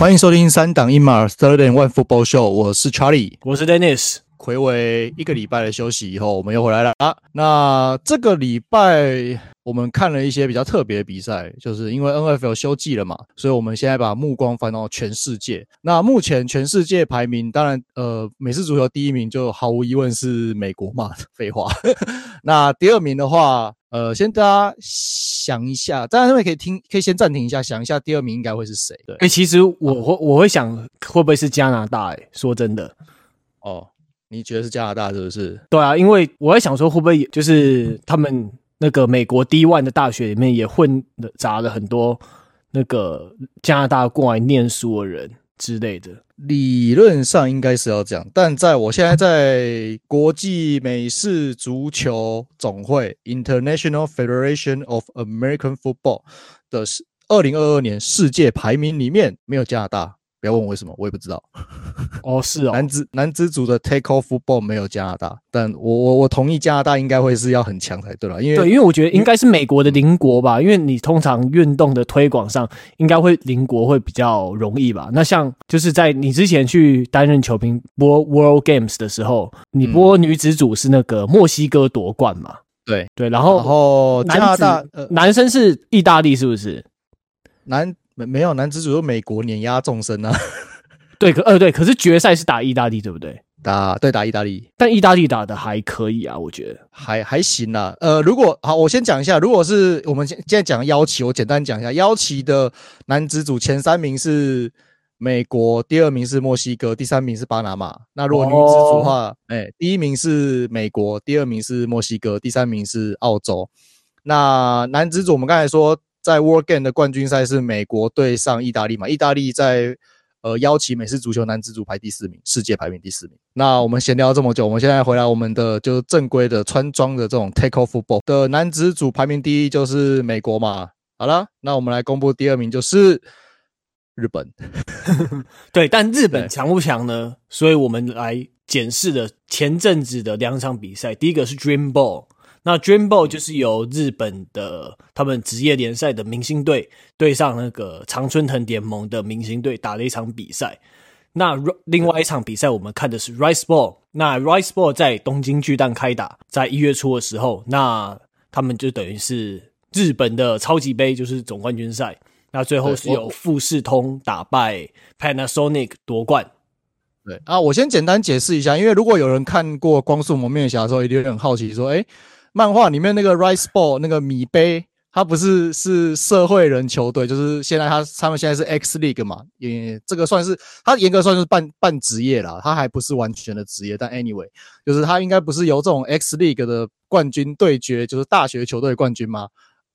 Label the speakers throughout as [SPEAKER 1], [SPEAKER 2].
[SPEAKER 1] 欢迎收听三档一码 Third and One Football Show，我是 Charlie，
[SPEAKER 2] 我是 Dennis。
[SPEAKER 1] 回违一个礼拜的休息以后，我们又回来了啊。那这个礼拜我们看了一些比较特别的比赛，就是因为 NFL 休季了嘛，所以我们现在把目光翻到全世界。那目前全世界排名，当然呃，美式足球第一名就毫无疑问是美国嘛，废话。那第二名的话，呃，先大家想一下，大家这边可以听，可以先暂停一下，想一下第二名应该会是谁？对，
[SPEAKER 2] 哎、欸，其实我会我会想会不会是加拿大、欸？哎，说真的，
[SPEAKER 1] 哦。你觉得是加拿大是不是？
[SPEAKER 2] 对啊，因为我在想说，会不会就是他们那个美国 D1 的大学里面也混了杂了很多那个加拿大过来念书的人之类的？
[SPEAKER 1] 理论上应该是要这样，但在我现在在国际美式足球总会 （International Federation of American Football） 的二零二二年世界排名里面，没有加拿大。不要问我为什么，我也不知道。
[SPEAKER 2] 哦，是哦，
[SPEAKER 1] 男子男子组的 Tackle Football 没有加拿大，但我我我同意加拿大应该会是要很强才对了，因为
[SPEAKER 2] 对，因为我觉得应该是美国的邻国吧，因为你通常运动的推广上应该会邻国会比较容易吧。那像就是在你之前去担任球评播 World Games 的时候，你播女子组是那个墨西哥夺冠嘛？
[SPEAKER 1] 对
[SPEAKER 2] 对，然后
[SPEAKER 1] 然后加拿大
[SPEAKER 2] 呃男生是意大利是不是？
[SPEAKER 1] 男。没没有男子组，美国碾压众生啊！
[SPEAKER 2] 对，可呃对，可是决赛是打意大利，对不对？
[SPEAKER 1] 打对打意大利，
[SPEAKER 2] 但意大利打的还可以啊，我觉得
[SPEAKER 1] 还还行啦。呃，如果好，我先讲一下，如果是我们现现在讲腰旗，我简单讲一下腰旗的男子组前三名是美国，第二名是墨西哥，第三名是巴拿马。那如果女子组的话，哎、哦欸，第一名是美国，第二名是墨西哥，第三名是澳洲。那男子组我们刚才说。在 World Game 的冠军赛是美国对上意大利嘛？意大利在呃邀请美式足球男子组排第四名，世界排名第四名。那我们闲聊这么久，我们现在回来我们的就是正规的穿装的这种 Tackle Football 的男子组排名第一就是美国嘛。好了，那我们来公布第二名就是日本。
[SPEAKER 2] 对，但日本强不强呢？所以我们来检视的前阵子的两场比赛，第一个是 Dream Ball。那 Dream Ball 就是由日本的他们职业联赛的明星队对上那个常春藤联盟的明星队打了一场比赛。那另外一场比赛我们看的是 Rice Ball。那 Rice Ball 在东京巨蛋开打，在一月初的时候，那他们就等于是日本的超级杯，就是总冠军赛。那最后是由富士通打败 Panasonic 夺冠。
[SPEAKER 1] 对啊，我先简单解释一下，因为如果有人看过《光速蒙面侠》的时候，一定会很好奇说，诶漫画里面那个 Rice Ball 那个米杯，他不是是社会人球队，就是现在他他们现在是 X League 嘛，也这个算是他严格算是半半职业啦，他还不是完全的职业，但 anyway，就是他应该不是由这种 X League 的冠军对决，就是大学球队冠军吗？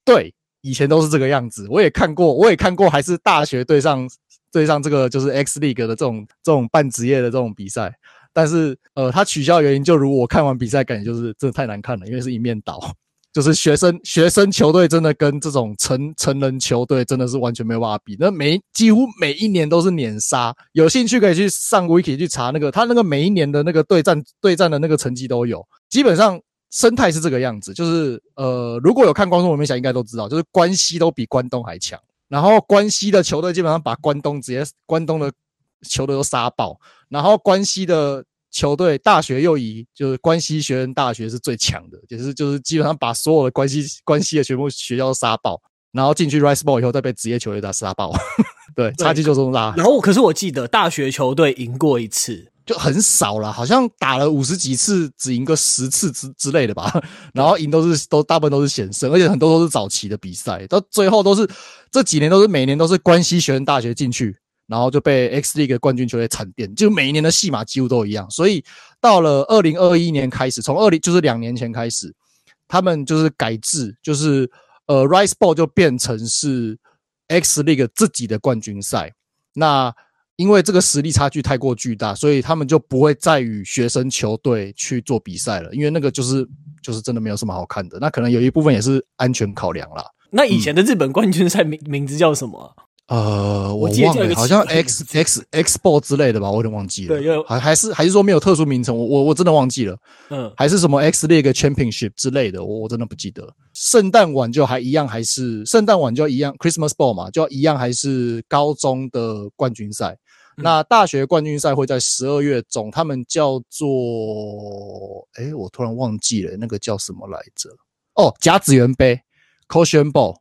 [SPEAKER 1] 对，以前都是这个样子，我也看过，我也看过，还是大学对上对上这个就是 X League 的这种这种半职业的这种比赛。但是，呃，他取消原因就如我看完比赛，感觉就是真的太难看了，因为是一面倒，就是学生学生球队真的跟这种成成人球队真的是完全没有办法比。那每几乎每一年都是碾杀，有兴趣可以去上 Wiki 去查那个他那个每一年的那个对战对战的那个成绩都有。基本上生态是这个样子，就是呃，如果有看观众，我们想应该都知道，就是关西都比关东还强。然后关西的球队基本上把关东直接关东的。球队都杀爆，然后关西的球队大学又以就是关西学院大学是最强的，就是就是基本上把所有的关西关西的全部学校都杀爆，然后进去 Rice Ball 以后再被职业球队打杀爆，对，差距就这么大。
[SPEAKER 2] 然后可是我记得大学球队赢过一次，
[SPEAKER 1] 就很少了，好像打了五十几次只赢个十次之之类的吧。然后赢都是都大部分都是险胜，而且很多都是早期的比赛，到最后都是这几年都是每年都是关西学院大学进去。然后就被 X League 冠军球队惨电，就每一年的戏码几乎都一样。所以到了二零二一年开始，从二零就是两年前开始，他们就是改制，就是呃 Rice Ball 就变成是 X League 自己的冠军赛。那因为这个实力差距太过巨大，所以他们就不会再与学生球队去做比赛了，因为那个就是就是真的没有什么好看的。那可能有一部分也是安全考量啦。
[SPEAKER 2] 那以前的日本冠军赛名名字叫什么？
[SPEAKER 1] 呃，我忘了，好像 X X X Ball 之类的吧，我有点忘记了。
[SPEAKER 2] 对，
[SPEAKER 1] 还还是还是说没有特殊名称，我我我真的忘记了。
[SPEAKER 2] 嗯，
[SPEAKER 1] 还是什么 X League Championship 之类的，我我真的不记得。圣诞晚就还一样，还是圣诞晚就一样，Christmas Ball 嘛，就一样还是高中的冠军赛。嗯、那大学冠军赛会在十二月中，他们叫做，诶，我突然忘记了那个叫什么来着？哦，甲子园杯 Caution Ball。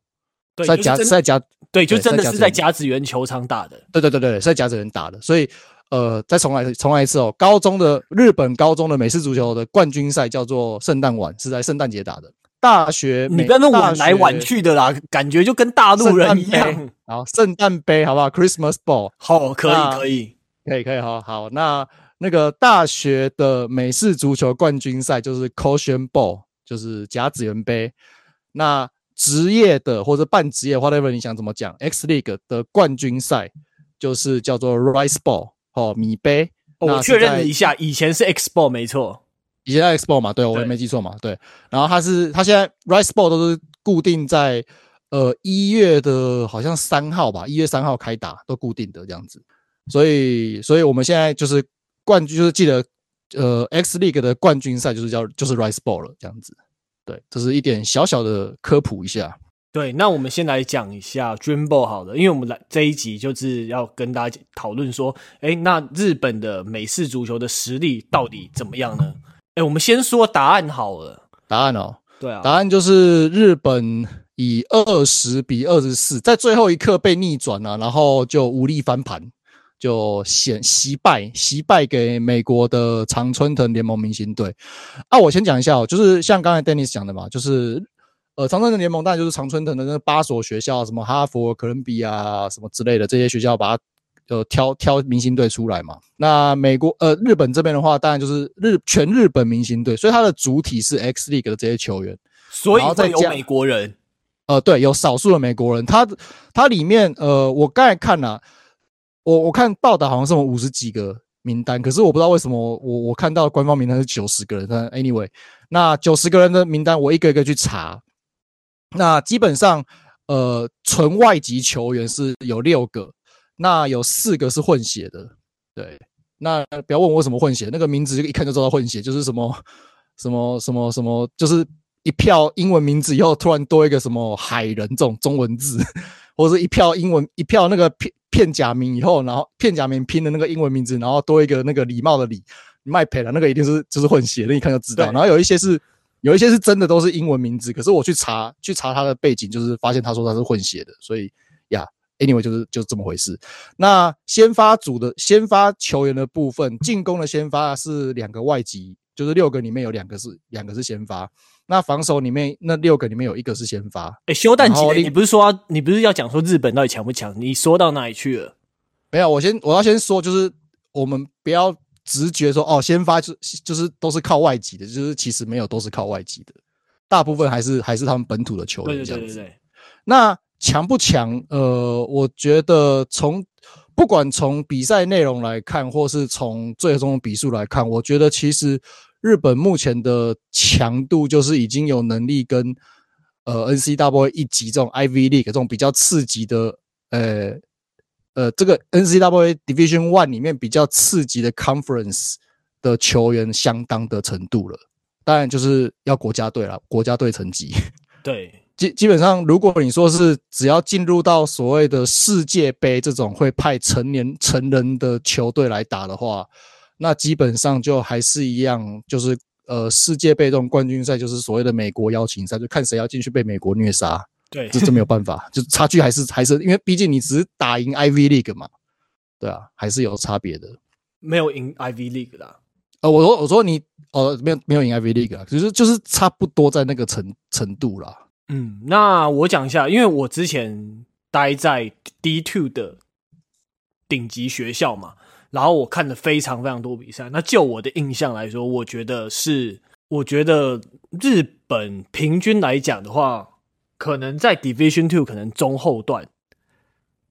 [SPEAKER 2] 对，
[SPEAKER 1] 在甲在甲
[SPEAKER 2] 对，就真的是在甲子园球场打的。
[SPEAKER 1] 对对对对，是在甲子园打的。所以，呃，再重来重来一次哦。高中的日本高中的美式足球的冠军赛叫做圣诞晚，是在圣诞节打的。大学
[SPEAKER 2] 你不要那么晚来晚去的啦，感觉就跟大陆人一样。
[SPEAKER 1] 好，圣诞杯好不好？Christmas Ball，
[SPEAKER 2] 好，可以可以
[SPEAKER 1] 可以可以，好好。那那个大学的美式足球冠军赛就是 Caution Ball，就是甲子园杯。那职业的或者半职业，whatever 你想怎么讲？X League 的冠军赛就是叫做 Rice Ball 哦，米杯。
[SPEAKER 2] 哦、我确认了一下，以前是 X Ball 没错，
[SPEAKER 1] 以前 X Ball 嘛，对，我也没记错嘛，对。然后它是它现在 Rice Ball 都是固定在呃一月的，好像三号吧，一月三号开打都固定的这样子。所以，所以我们现在就是冠军，就是记得呃 X League 的冠军赛就是叫就是 Rice Ball 了这样子。对，这是一点小小的科普一下。
[SPEAKER 2] 对，那我们先来讲一下 Dream Ball 好了，因为我们来这一集就是要跟大家讨论说，哎，那日本的美式足球的实力到底怎么样呢？哎，我们先说答案好了。
[SPEAKER 1] 答案哦，
[SPEAKER 2] 对啊，
[SPEAKER 1] 答案就是日本以二十比二十四，在最后一刻被逆转了啊，然后就无力翻盘。就险惜败，惜败给美国的常春藤联盟明星队。啊，我先讲一下哦，就是像刚才 Dennis 讲的嘛，就是呃，常春藤联盟当然就是常春藤的那八所学校，什么哈佛、哥伦比亚什么之类的这些学校，把它呃挑挑明星队出来嘛。那美国呃日本这边的话，当然就是日全日本明星队，所以它的主体是 X League 的这些球员，
[SPEAKER 2] 所以会有美国人。
[SPEAKER 1] 呃，对，有少数的美国人，他他里面呃，我刚才看了啊。我我看报道好像是五十几个名单，可是我不知道为什么我我看到官方名单是九十个人。但 anyway，那九十个人的名单我一个一个去查，那基本上呃纯外籍球员是有六个，那有四个是混血的。对，那不要问我什么混血，那个名字就一看就知道混血，就是什么什么什么什么，就是一票英文名字以后突然多一个什么海人这种中文字，或者是一票英文一票那个片。假名以后，然后片假名拼的那个英文名字，然后多一个那个礼貌的礼，卖赔了，那个一定是就是混血，那一看就知道。然后有一些是有一些是真的都是英文名字，可是我去查去查他的背景，就是发现他说他是混血的，所以呀，anyway 就是就是这么回事。那先发组的先发球员的部分，进攻的先发是两个外籍，就是六个里面有两个是两个是先发。那防守里面那六个里面有一个是先发。
[SPEAKER 2] 哎、欸，修蛋姐，你不是说你不是要讲说日本到底强不强？你说到哪里去了？
[SPEAKER 1] 没有，我先我要先说，就是我们不要直觉说哦，先发就就是都是靠外籍的，就是其实没有都是靠外籍的，大部分还是还是他们本土的球员这样子。对对对对对。那强不强？呃，我觉得从不管从比赛内容来看，或是从最终的比数来看，我觉得其实。日本目前的强度就是已经有能力跟呃 N C W A 一级这种 Ivy League 这种比较刺激的呃呃这个 N C W A Division One 里面比较刺激的 Conference 的球员相当的程度了。当然就是要国家队了，国家队成绩。
[SPEAKER 2] 对，
[SPEAKER 1] 基基本上如果你说是只要进入到所谓的世界杯这种会派成年成人的球队来打的话。那基本上就还是一样，就是呃世界杯这种冠军赛，就是所谓的美国邀请赛，就看谁要进去被美国虐杀。
[SPEAKER 2] 对，
[SPEAKER 1] 这这没有办法，就差距还是还是因为毕竟你只是打赢 Ivy League 嘛，对啊，还是有差别的。
[SPEAKER 2] 没有赢 Ivy League 啦。
[SPEAKER 1] 呃，我说我说你呃没有没有赢 Ivy League 啊，其实就是差不多在那个程程度啦。
[SPEAKER 2] 嗯，那我讲一下，因为我之前待在 D2 的顶级学校嘛。然后我看了非常非常多比赛，那就我的印象来说，我觉得是，我觉得日本平均来讲的话，可能在 Division Two 可能中后段，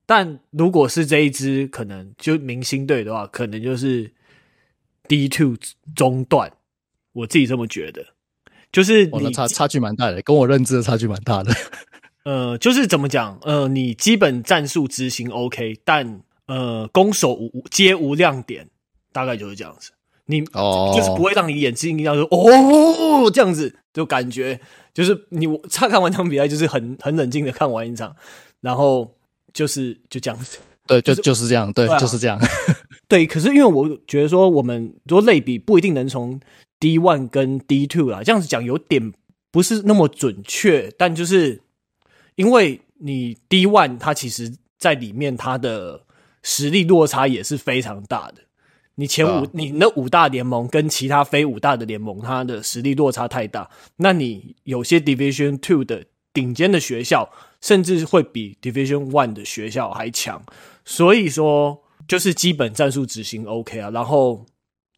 [SPEAKER 2] 但如果是这一支可能就明星队的话，可能就是 D Two 中段，我自己这么觉得，就是
[SPEAKER 1] 我的差差距蛮大的，跟我认知的差距蛮大的。
[SPEAKER 2] 呃，就是怎么讲？呃，你基本战术执行 OK，但呃，攻守无皆无亮点，大概就是这样子。你哦，就是不会让你眼睛一亮说哦这样子，就感觉就是你差看完场比赛，就是很很冷静的看完一场，然后就是就这样子。
[SPEAKER 1] 对，就就是这
[SPEAKER 2] 样，对，
[SPEAKER 1] 就是这样。
[SPEAKER 2] 对，可是因为我觉得说，我们做类比不一定能从 D one 跟 D two 啊，这样子讲有点不是那么准确。但就是因为你 D one 它其实在里面它的实力落差也是非常大的。你前五，啊、你那五大联盟跟其他非五大的联盟，它的实力落差太大。那你有些 Division two 的顶尖的学校，甚至会比 Division one 的学校还强。所以说，就是基本战术执行 OK 啊，然后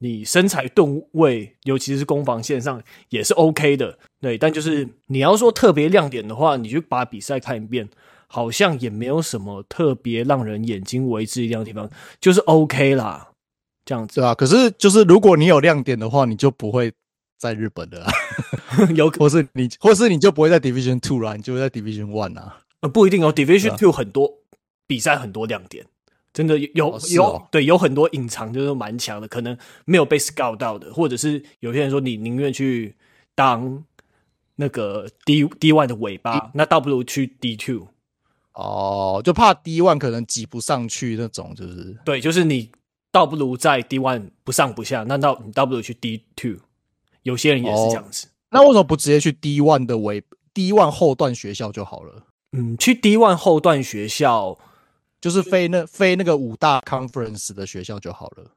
[SPEAKER 2] 你身材吨位，尤其是攻防线上也是 OK 的，对。但就是你要说特别亮点的话，你就把比赛看一遍，好像也没有什么特别让人眼睛为之一亮的地方，就是 OK 啦，这样子。
[SPEAKER 1] 对啊，可是就是如果你有亮点的话，你就不会在日本的啦，
[SPEAKER 2] 有，
[SPEAKER 1] 或是你，或是你就不会在 Division Two 啦，你就会在 Division One 啊。
[SPEAKER 2] 呃，不一定哦，Division Two 很多。比赛很多亮点，真的有有、对，有很多隐藏就是蛮强的，可能没有被 scout 到的，或者是有些人说你宁愿去当那个 D D one 的尾巴那倒不如去 D two
[SPEAKER 1] 哦，就怕 D one 可能挤不上去那种，就是
[SPEAKER 2] 对，就是你倒不如在 D one 不上不下，那倒你倒不如去 D two，有些人也是这样子，
[SPEAKER 1] 哦、那为什么不直接去 D one 的尾 D one 后段学校就好了？
[SPEAKER 2] 嗯，去 D one 后段学校。
[SPEAKER 1] 就是飞那飞那个五大 conference 的学校就好了，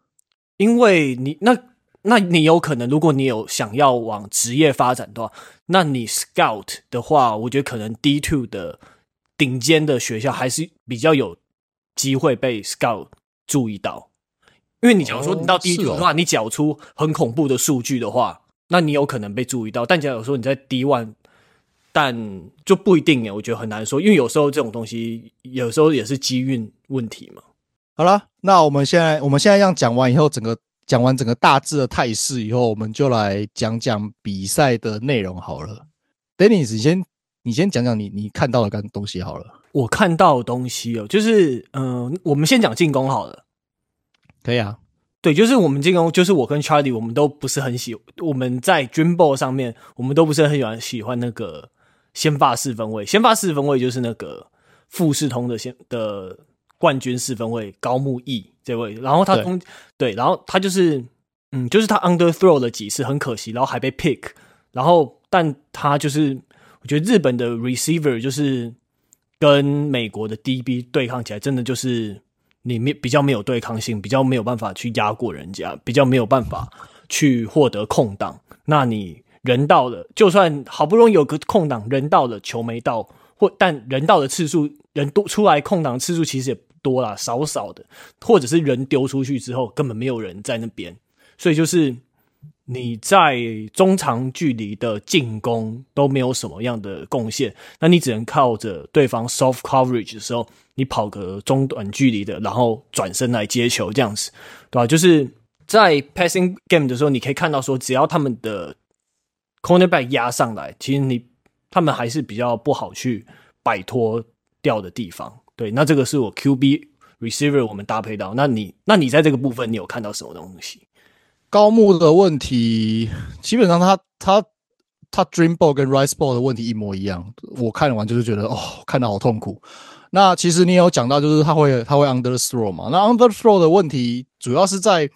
[SPEAKER 2] 因为你那那你有可能，如果你有想要往职业发展的话，那你 scout 的话，我觉得可能 D two 的顶尖的学校还是比较有机会被 scout 注意到，因为你假如说你到 D two 的话，你缴出很恐怖的数据的话，那你有可能被注意到，但假如说你在 D one。但就不一定耶，我觉得很难说，因为有时候这种东西，有时候也是机运问题嘛。
[SPEAKER 1] 好了，那我们现在我们现在这样讲完以后，整个讲完整个大致的态势以后，我们就来讲讲比赛的内容好了。Dennis，你先你先讲讲你你看到的干东西好了。
[SPEAKER 2] 我看到的东西哦，就是嗯、呃，我们先讲进攻好了。
[SPEAKER 1] 可以啊，
[SPEAKER 2] 对，就是我们进攻，就是我跟 Charlie，我们都不是很喜，我们在 Dream Ball 上面，我们都不是很喜欢喜欢那个。先发四分卫，先发四分卫就是那个富士通的先的冠军四分卫高木毅这位，然后他通对，对，然后他就是嗯，就是他 underthrow 了几次，很可惜，然后还被 pick，然后但他就是我觉得日本的 receiver 就是跟美国的 DB 对抗起来，真的就是你没比较没有对抗性，比较没有办法去压过人家，比较没有办法去获得空档，那你。人到了，就算好不容易有个空档，人到了球没到，或但人到的次数，人多出来空档次数其实也不多啦，少少的，或者是人丢出去之后根本没有人在那边，所以就是你在中长距离的进攻都没有什么样的贡献，那你只能靠着对方 soft coverage 的时候，你跑个中短距离的，然后转身来接球这样子，对吧？就是在 passing game 的时候，你可以看到说，只要他们的 Cornerback 压上来，其实你他们还是比较不好去摆脱掉的地方。对，那这个是我 QB receiver 我们搭配到。那你那你在这个部分，你有看到什么东西？
[SPEAKER 1] 高木的问题，基本上他他他 Dream Ball 跟 Rice Ball 的问题一模一样。我看完就是觉得哦，看得好痛苦。那其实你有讲到，就是他会他会 underthrow 嘛？那 underthrow 的问题主要是在。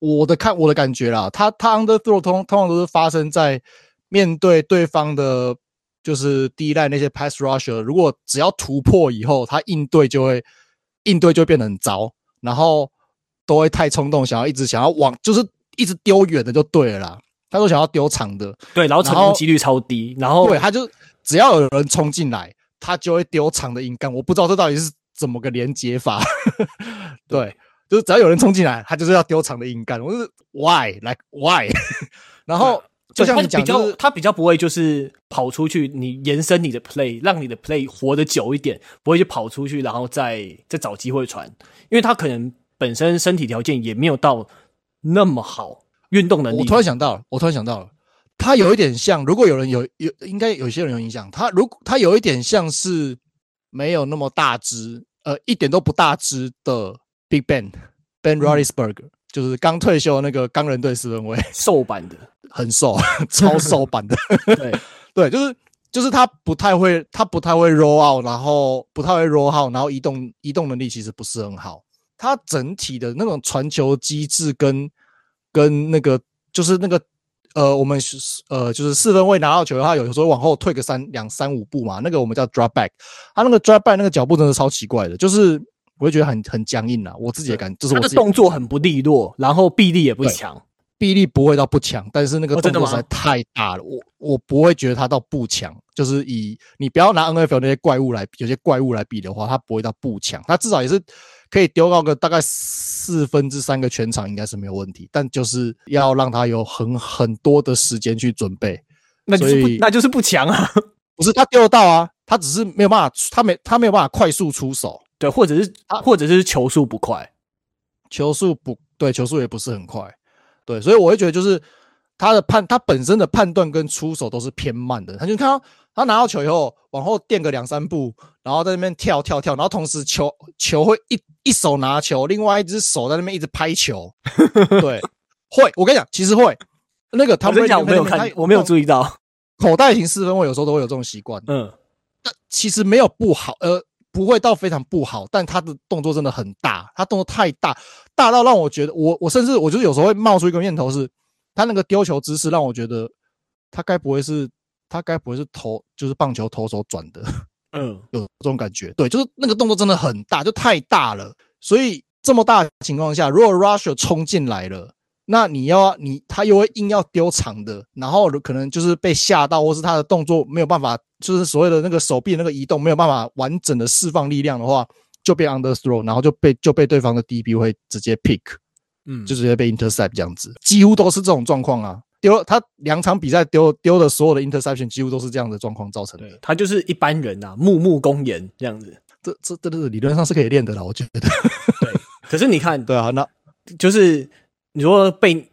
[SPEAKER 1] 我的看我的感觉啦，他他 underthrow 通通常都是发生在面对对方的，就是第一代那些 pass rusher，如果只要突破以后，他应对就会应对就会变得很糟，然后都会太冲动，想要一直想要往就是一直丢远的就对了啦，他说想要丢长的，
[SPEAKER 2] 对，然后成功几率超低，然后，然后
[SPEAKER 1] 对他就只要有人冲进来，他就会丢长的硬干，我不知道这到底是怎么个连接法，对。就是只要有人冲进来，他就是要丢长的硬干。我是 why like why，然后就像你讲，就是
[SPEAKER 2] 他比较不会就是跑出去，你延伸你的 play，让你的 play 活得久一点，不会去跑出去，然后再再找机会传，因为他可能本身身体条件也没有到那么好，运动能力。
[SPEAKER 1] 我突然想到了，我突然想到了，他有一点像，如果有人有有，应该有些人有印象，他如果他有一点像是没有那么大只，呃，一点都不大只的 Big Ben Ben Roethlisberger，、嗯、就是刚退休那个钢人队四分卫，
[SPEAKER 2] 瘦版的，
[SPEAKER 1] 很瘦，超瘦版的，
[SPEAKER 2] 对
[SPEAKER 1] 对，就是就是他不太会，他不太会 roll out，然后不太会 roll out，然后移动移动能力其实不是很好，他整体的那种传球机制跟跟那个就是那个。呃，我们是呃，就是四分卫拿到球的话，有时候往后退个三两三五步嘛，那个我们叫 drop back。他那个 drop back 那个脚步真的超奇怪的，就是我会觉得很很僵硬啊。我自己的感觉就是我的
[SPEAKER 2] 动作很不利落，然后臂力也不强，
[SPEAKER 1] 臂力不会到不强，但是那个动作实在太大了，我我不会觉得他到不强。就是以你不要拿 NFL 那些怪物来，有些怪物来比的话，他不会到不强，他至少也是可以丢到个大概。四分之三个全场应该是没有问题，但就是要让他有很很多的时间去准备，
[SPEAKER 2] 那就是不那就是不强啊，
[SPEAKER 1] 不是他丢得到啊，他只是没有办法，他没他没有办法快速出手，
[SPEAKER 2] 对，或者是或者是球速不快，
[SPEAKER 1] 球速不对，球速也不是很快，对，所以我会觉得就是他的判，他本身的判断跟出手都是偏慢的，他就看到。他拿到球以后，往后垫个两三步，然后在那边跳跳跳，然后同时球球会一一手拿球，另外一只手在那边一直拍球。对，会，我跟你讲，其实会。那个他们
[SPEAKER 2] 讲我没有看，我没有注意到
[SPEAKER 1] 口袋型四分卫有时候都会有这种习惯。嗯，但其实没有不好，呃，不会到非常不好，但他的动作真的很大，他动作太大，大到让我觉得，我我甚至我觉得有时候会冒出一个念头是，他那个丢球姿势让我觉得他该不会是。他该不会是投就是棒球投手转的？嗯，有这种感觉。对，就是那个动作真的很大，就太大了。所以这么大的情况下，如果 Russia 冲进来了，那你要你他又会硬要丢长的，然后可能就是被吓到，或是他的动作没有办法，就是所谓的那个手臂那个移动没有办法完整的释放力量的话，就被 underthrow，然后就被就被对方的 DB 会直接 pick，嗯，就直接被 intercept 这样子，几乎都是这种状况啊。丢他两场比赛丢丢的所有的 interception 几乎都是这样的状况造成的。
[SPEAKER 2] 他就是一般人呐，木木公言这样子。
[SPEAKER 1] 这这这这理论上是可以练的啦，我觉得。
[SPEAKER 2] 对，可是你看，
[SPEAKER 1] 对啊，那
[SPEAKER 2] 就是你说被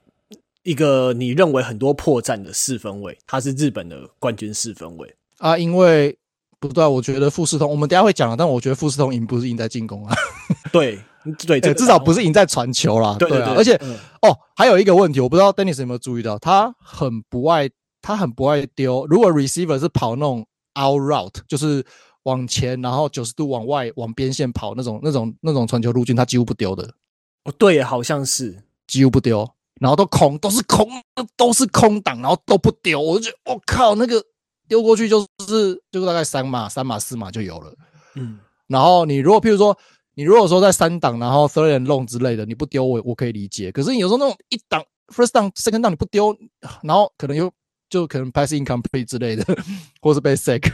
[SPEAKER 2] 一个你认为很多破绽的四分卫，他是日本的冠军四分卫
[SPEAKER 1] 啊，因为不对，我觉得富士通，我们等下会讲了，但我觉得富士通赢不是赢在进攻啊。
[SPEAKER 2] 对。对，这个、
[SPEAKER 1] 至少不是赢在传球啦。对，对，对，而且、嗯、哦，还有一个问题，我不知道 Dennis 有没有注意到，他很不爱，他很不爱丢。如果 receiver 是跑那种 out route，就是往前，然后九十度往外往边线跑那种、那种、那种传球路径，他几乎不丢的。
[SPEAKER 2] 哦，对，好像是
[SPEAKER 1] 几乎不丢，然后都空，都是空，都是空档，然后都不丢。我就觉得，我、哦、靠，那个丢过去就是就是大概三码、三码、四码就有了。嗯，然后你如果譬如说。你如果说在三档，然后 third and long 之类的，你不丢我我可以理解。可是你有时候那种一档 first down second down 你不丢，然后可能又就可能 pass incomplete 之类的，或是被 sack，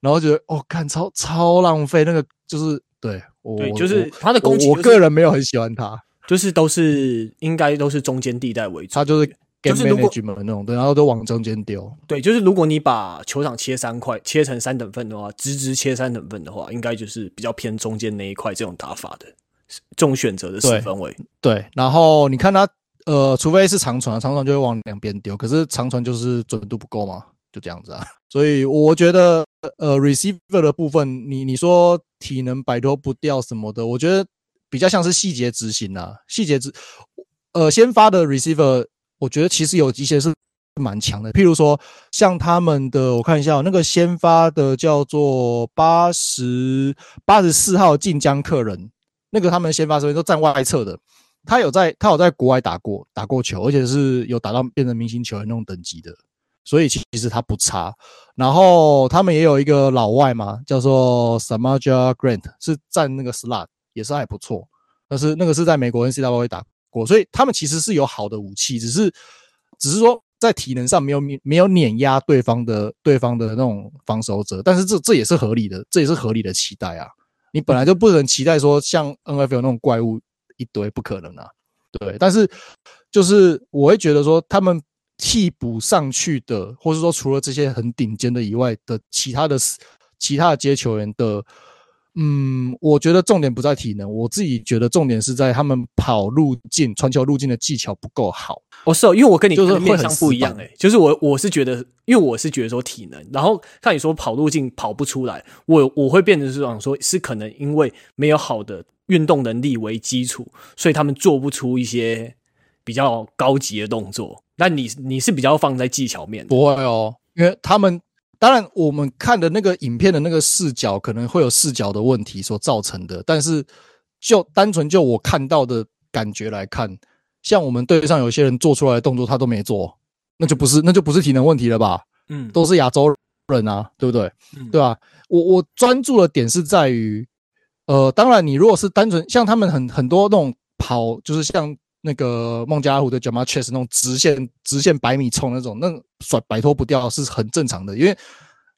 [SPEAKER 1] 然后觉得哦，看超超浪费。那个就是对，我
[SPEAKER 2] 对，就是他的攻击、就是，
[SPEAKER 1] 我个人没有很喜欢他，
[SPEAKER 2] 就是都是应该都是中间地带为主，
[SPEAKER 1] 他就是。就是如果那种，对，然后都往中间丢。
[SPEAKER 2] 对，就是如果你把球场切三块，切成三等份的话，直直切三等份的话，应该就是比较偏中间那一块这种打法的，这种选择的四分位。
[SPEAKER 1] 对，然后你看他，呃，除非是长传，长传就会往两边丢，可是长传就是准度不够嘛，就这样子啊。所以我觉得，呃，receiver 的部分，你你说体能摆脱不掉什么的，我觉得比较像是细节执行啊，细节执，呃，先发的 receiver。我觉得其实有一些是蛮强的，譬如说像他们的，我看一下那个先发的叫做八十八十四号晋江客人，那个他们先发时都站外侧的，他有在他有在国外打过打过球，而且是有打到变成明星球员那种等级的，所以其实他不差。然后他们也有一个老外嘛，叫做 Samaja Grant，是站那个 slot，也是还不错，但是那个是在美国 NCAA 打。过，所以他们其实是有好的武器，只是只是说在体能上没有没有碾压对方的对方的那种防守者，但是这这也是合理的，这也是合理的期待啊！你本来就不能期待说像 NFL 那种怪物一堆，不可能啊，对。但是就是我会觉得说他们替补上去的，或是说除了这些很顶尖的以外的其他的其他的接球员的嗯，我觉得重点不在体能，我自己觉得重点是在他们跑路径、传球路径的技巧不够好。
[SPEAKER 2] 哦，是哦，因为我跟你就是面向不一样诶，就是我我是觉得，因为我是觉得说体能，然后看你说跑路径跑不出来，我我会变成是想说，是可能因为没有好的运动能力为基础，所以他们做不出一些比较高级的动作。那你你是比较放在技巧面的？
[SPEAKER 1] 不会哦，因为他们。当然，我们看的那个影片的那个视角可能会有视角的问题所造成的，但是就单纯就我看到的感觉来看，像我们队上有些人做出来的动作他都没做，那就不是那就不是体能问题了吧？嗯，都是亚洲人啊，对不对？嗯，对吧？我我专注的点是在于，呃，当然你如果是单纯像他们很很多那种跑，就是像。那个孟加拉虎的 Ja'Marr Chase 那种直线直线百米冲那种，那甩摆脱不掉是很正常的。因为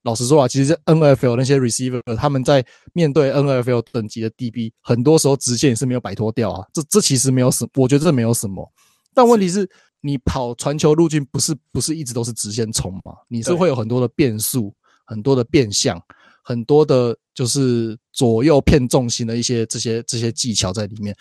[SPEAKER 1] 老实说啊，其实 NFL 那些 receiver 他们在面对 NFL 等级的 DB，很多时候直线也是没有摆脱掉啊。这这其实没有什，我觉得这没有什么。但问题是，你跑传球路径不是不是一直都是直线冲嘛？你是会有很多的变数，很多的变向，很多的就是左右偏重心的一些这些这些技巧在里面。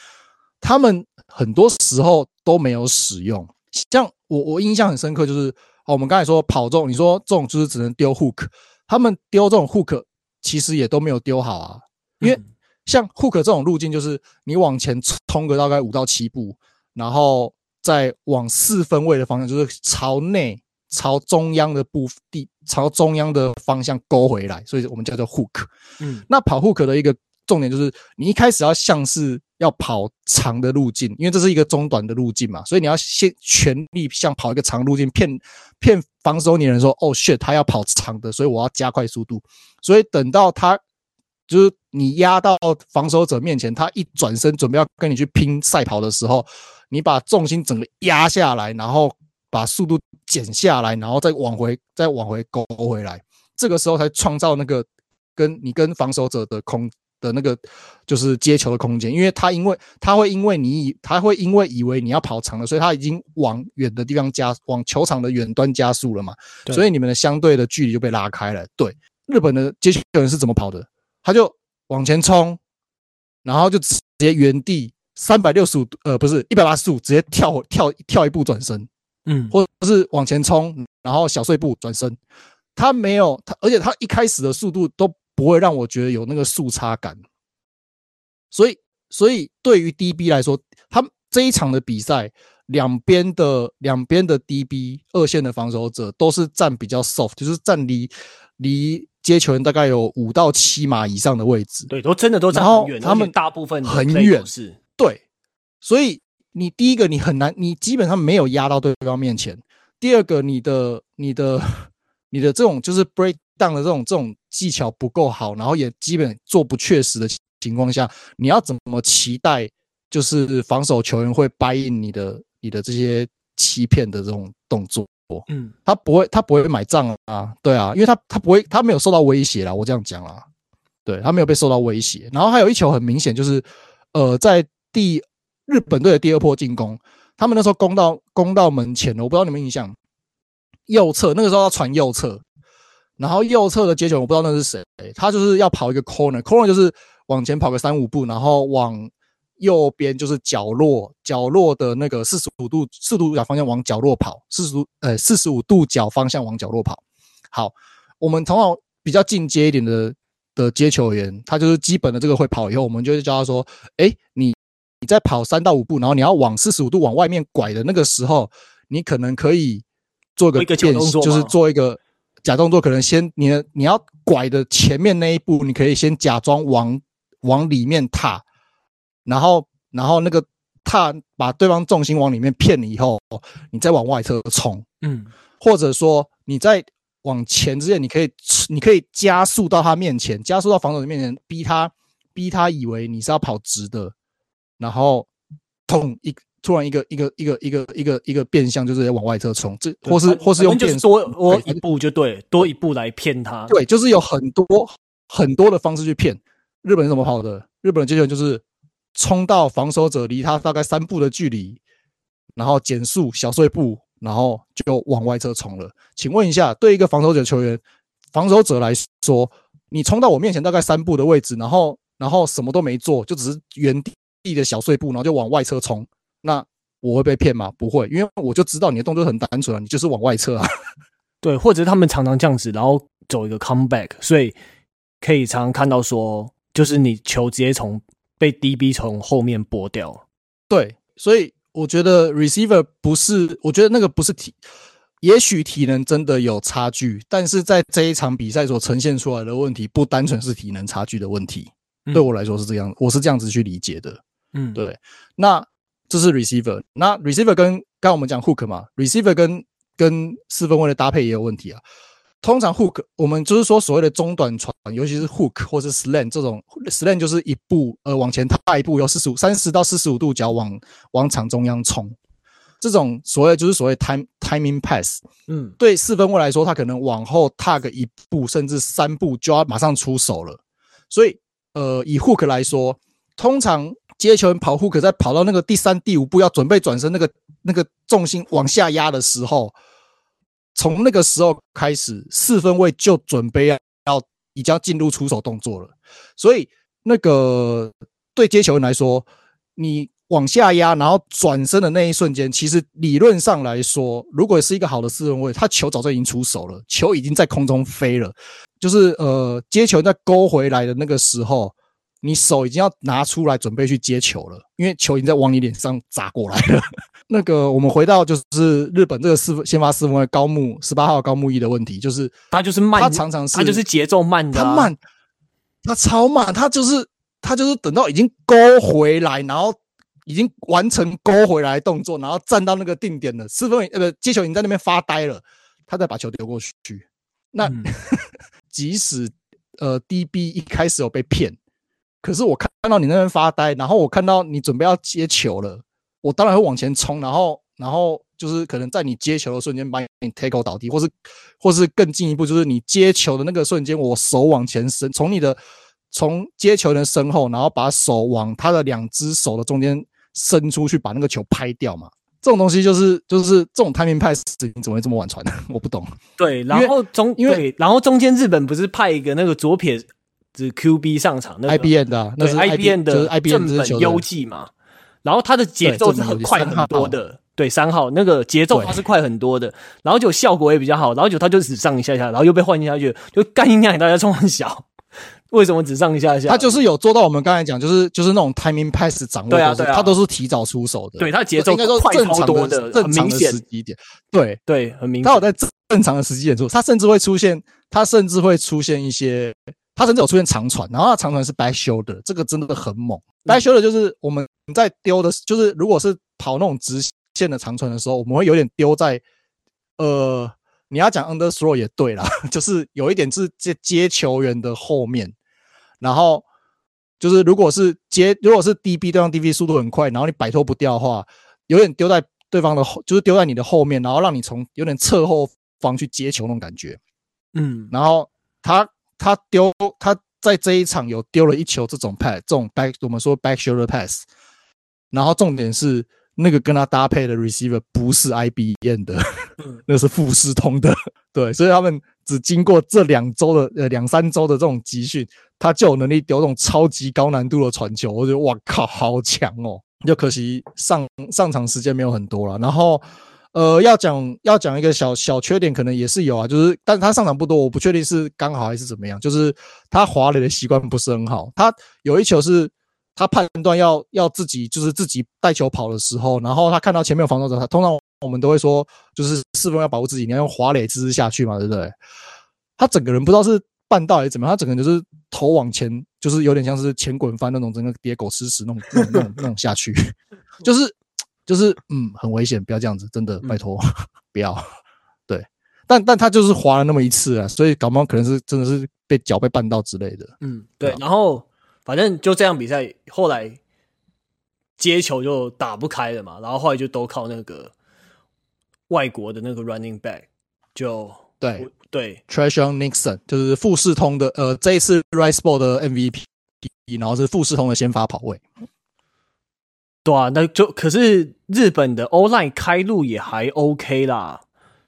[SPEAKER 1] 他们很多时候都没有使用，像我我印象很深刻，就是哦，我们刚才说跑这种，你说这种就是只能丢 hook，他们丢这种 hook 其实也都没有丢好啊，因为像 hook 这种路径，就是你往前冲个大概五到七步，然后再往四分位的方向，就是朝内朝中央的部地朝中央的方向勾回来，所以我们叫做 hook。嗯，那跑 hook 的一个重点就是你一开始要像是。要跑长的路径，因为这是一个中短的路径嘛，所以你要先全力像跑一个长路径，骗骗防守你的人说，哦，shit，他要跑长的，所以我要加快速度。所以等到他就是你压到防守者面前，他一转身准备要跟你去拼赛跑的时候，你把重心整个压下来，然后把速度减下来，然后再往回再往回勾回来，这个时候才创造那个跟你跟防守者的空。的那个就是接球的空间，因为他因为他会因为你以他会因为以为你要跑长了，所以他已经往远的地方加往球场的远端加速了嘛，所以你们的相对的距离就被拉开了。对，日本的接球人是怎么跑的？他就往前冲，然后就直接原地三百六十五度，呃，不是一百八十度，直接跳跳跳一步转身，嗯，或者是往前冲，然后小碎步转身。他没有他，而且他一开始的速度都。不会让我觉得有那个速差感，所以，所以对于 DB 来说，他这一场的比赛，两边的两边的 DB 二线的防守者都是站比较 soft，就是站离离接球人大概有五到七码以上的位置。
[SPEAKER 2] 对，都真的都站很远，他们大部分
[SPEAKER 1] 很远，是对。所以你第一个你很难，你基本上没有压到对方面前。第二个，你的你的你的这种就是 break。down 的这种这种技巧不够好，然后也基本做不确实的情况下，你要怎么期待就是防守球员会 buy in 你的你的这些欺骗的这种动作？嗯，他不会他不会买账啊，对啊，因为他他不会他没有受到威胁啦，我这样讲啦，对他没有被受到威胁。然后还有一球很明显就是，呃，在第日本队的第二波进攻，他们那时候攻到攻到门前了，我不知道你们印象，右侧那个时候要传右侧。然后右侧的接球，我不知道那是谁，他就是要跑一个 corner，corner 就是往前跑个三五步，然后往右边就是角落，角落的那个四十五度四十五度角方向往角落跑，四十度呃四十五度角方向往角落跑。好，我们通常比较进阶一点的的接球员，他就是基本的这个会跑以后，我们就会教他说，诶，你你在跑三到五步，然后你要往四十五度往外面拐的那个时候，你可能可以做一个变，就是做一个。假动作可能先你的你要拐的前面那一步，你可以先假装往往里面踏，然后然后那个踏把对方重心往里面骗你以后，你再往外侧冲，嗯，或者说你在往前之前，你可以你可以加速到他面前，加速到防守的面前，逼他逼他以为你是要跑直的，然后痛一。突然一个一个一个一个一个一个变相，就是要往外侧冲，这或是或是用变
[SPEAKER 2] 多多一步就对，多一步来骗他。
[SPEAKER 1] 对，就是有很多很多的方式去骗。日本人怎么跑的？日本人接球就是冲到防守者离他大概三步的距离，然后减速小碎步，然后就往外侧冲了。请问一下，对一个防守者球员，防守者来说，你冲到我面前大概三步的位置，然后然后什么都没做，就只是原地的小碎步，然后就往外侧冲，那我会被骗吗？不会，因为我就知道你的动作很单纯啊，你就是往外侧啊。
[SPEAKER 2] 对，或者他们常常这样子，然后走一个 comeback，所以可以常常看到说，就是你球直接从被 DB 从后面拨掉。
[SPEAKER 1] 对，所以我觉得 receiver 不是，我觉得那个不是体，也许体能真的有差距，但是在这一场比赛所呈现出来的问题，不单纯是体能差距的问题。嗯、对我来说是这样，我是这样子去理解的。嗯，对。那这是 receiver，那 receiver 跟刚刚我们讲 hook 嘛，receiver 跟跟四分卫的搭配也有问题啊。通常 hook 我们就是说所谓的中短传，尤其是 hook 或是 slant 这种 slant 就是一步呃往前踏一步，由四十五三十到四十五度角往往场中央冲。这种所谓就是所谓 time timing pass，嗯，对四分卫来说，他可能往后踏个一步甚至三步就要马上出手了。所以呃，以 hook 来说，通常接球人跑 hook 在跑到那个第三第五步要准备转身那个那个重心往下压的时候。从那个时候开始，四分位就准备要要已经要进入出手动作了。所以，那个对接球人来说，你往下压，然后转身的那一瞬间，其实理论上来说，如果是一个好的四分位，他球早就已经出手了，球已经在空中飞了。就是呃，接球在勾回来的那个时候，你手已经要拿出来准备去接球了，因为球已经在往你脸上砸过来了。那个，我们回到就是日本这个四分先发四分卫高木十八号高木一的问题，就是
[SPEAKER 2] 他就是慢，
[SPEAKER 1] 他常常是
[SPEAKER 2] 他就是节奏慢的、啊，
[SPEAKER 1] 他慢，他超慢，他就是他就是等到已经勾回来，然后已经完成勾回来动作，然后站到那个定点了，四分卫呃不接球已经在那边发呆了，他再把球丢过去。那、嗯、即使呃 DB 一开始有被骗，可是我看到你那边发呆，然后我看到你准备要接球了。我当然会往前冲，然后，然后就是可能在你接球的瞬间把你 tackle 倒地，或是，或是更进一步，就是你接球的那个瞬间，我手往前伸，从你的从接球的身后，然后把手往他的两只手的中间伸出去，把那个球拍掉嘛。这种东西就是就是这种 timing pass，你怎么会这么晚传呢？我不懂。
[SPEAKER 2] 对，然后中因为然后中间日本不是派一个那个左撇子 QB 上场，那个、
[SPEAKER 1] IBM 的、啊，那是
[SPEAKER 2] IBM 的正本优纪嘛。然后它的节奏是很快很多的，对三号那个节奏它是快很多的，然后就效果也比较好，然后就他就只上一下下，然后又被换下去，就干一样，大家冲很小，为什么只上一下下？
[SPEAKER 1] 他就是有做到我们刚才讲，就是就是那种 timing pass 掌握，对啊，对啊，他都是提早出手的，
[SPEAKER 2] 对他节奏应该说快超多的，
[SPEAKER 1] 正常的时机点，对
[SPEAKER 2] 对，很明显，
[SPEAKER 1] 他有在正常的时机点出，他甚至会出现，他甚至会出现一些。他甚至有出现长传，然后他长传是 back shoulder，这个真的很猛。back shoulder 就是我们在丢的，就是如果是跑那种直线的长传的时候，我们会有点丢在，呃，你要讲 under throw 也对啦，就是有一点是接接球员的后面，然后就是如果是接，如果是 DB 对方 DB 速度很快，然后你摆脱不掉的话，有点丢在对方的后，就是丢在你的后面，然后让你从有点侧后方去接球那种感觉，嗯，然后他。他丢，他在这一场有丢了一球这种 pass，这种 back，我们说 back shoulder pass。然后重点是那个跟他搭配的 receiver 不是 IBM 的，那是富士通的。对，所以他们只经过这两周的呃两三周的这种集训，他就有能力丢这种超级高难度的传球。我觉得哇靠，好强哦！就可惜上上场时间没有很多了。然后。呃，要讲要讲一个小小缺点，可能也是有啊，就是，但是他上场不多，我不确定是刚好还是怎么样，就是他滑垒的习惯不是很好。他有一球是，他判断要要自己就是自己带球跑的时候，然后他看到前面有防守者，他通常我们都会说，就是四分要保护自己，你要用滑垒姿势下去嘛，对不对？他整个人不知道是绊到还是怎么样，他整个人就是头往前，就是有点像是前滚翻那种，整个跌狗吃屎那种那种那种下去，就是。就是嗯，很危险，不要这样子，真的，拜托，嗯、不要。对，但但他就是滑了那么一次啊，所以搞不好可能是真的是被脚被绊到之类的。
[SPEAKER 2] 嗯，对。然后反正就这样比赛，后来接球就打不开了嘛，然后后来就都靠那个外国的那个 running back，就
[SPEAKER 1] 对
[SPEAKER 2] 对
[SPEAKER 1] Trayvon Nixon 就是富士通的呃这一次 Rice Bowl 的 MVP，然后是富士通的先发跑位。
[SPEAKER 2] 对啊，那就可是日本的 online 开路也还 OK 啦，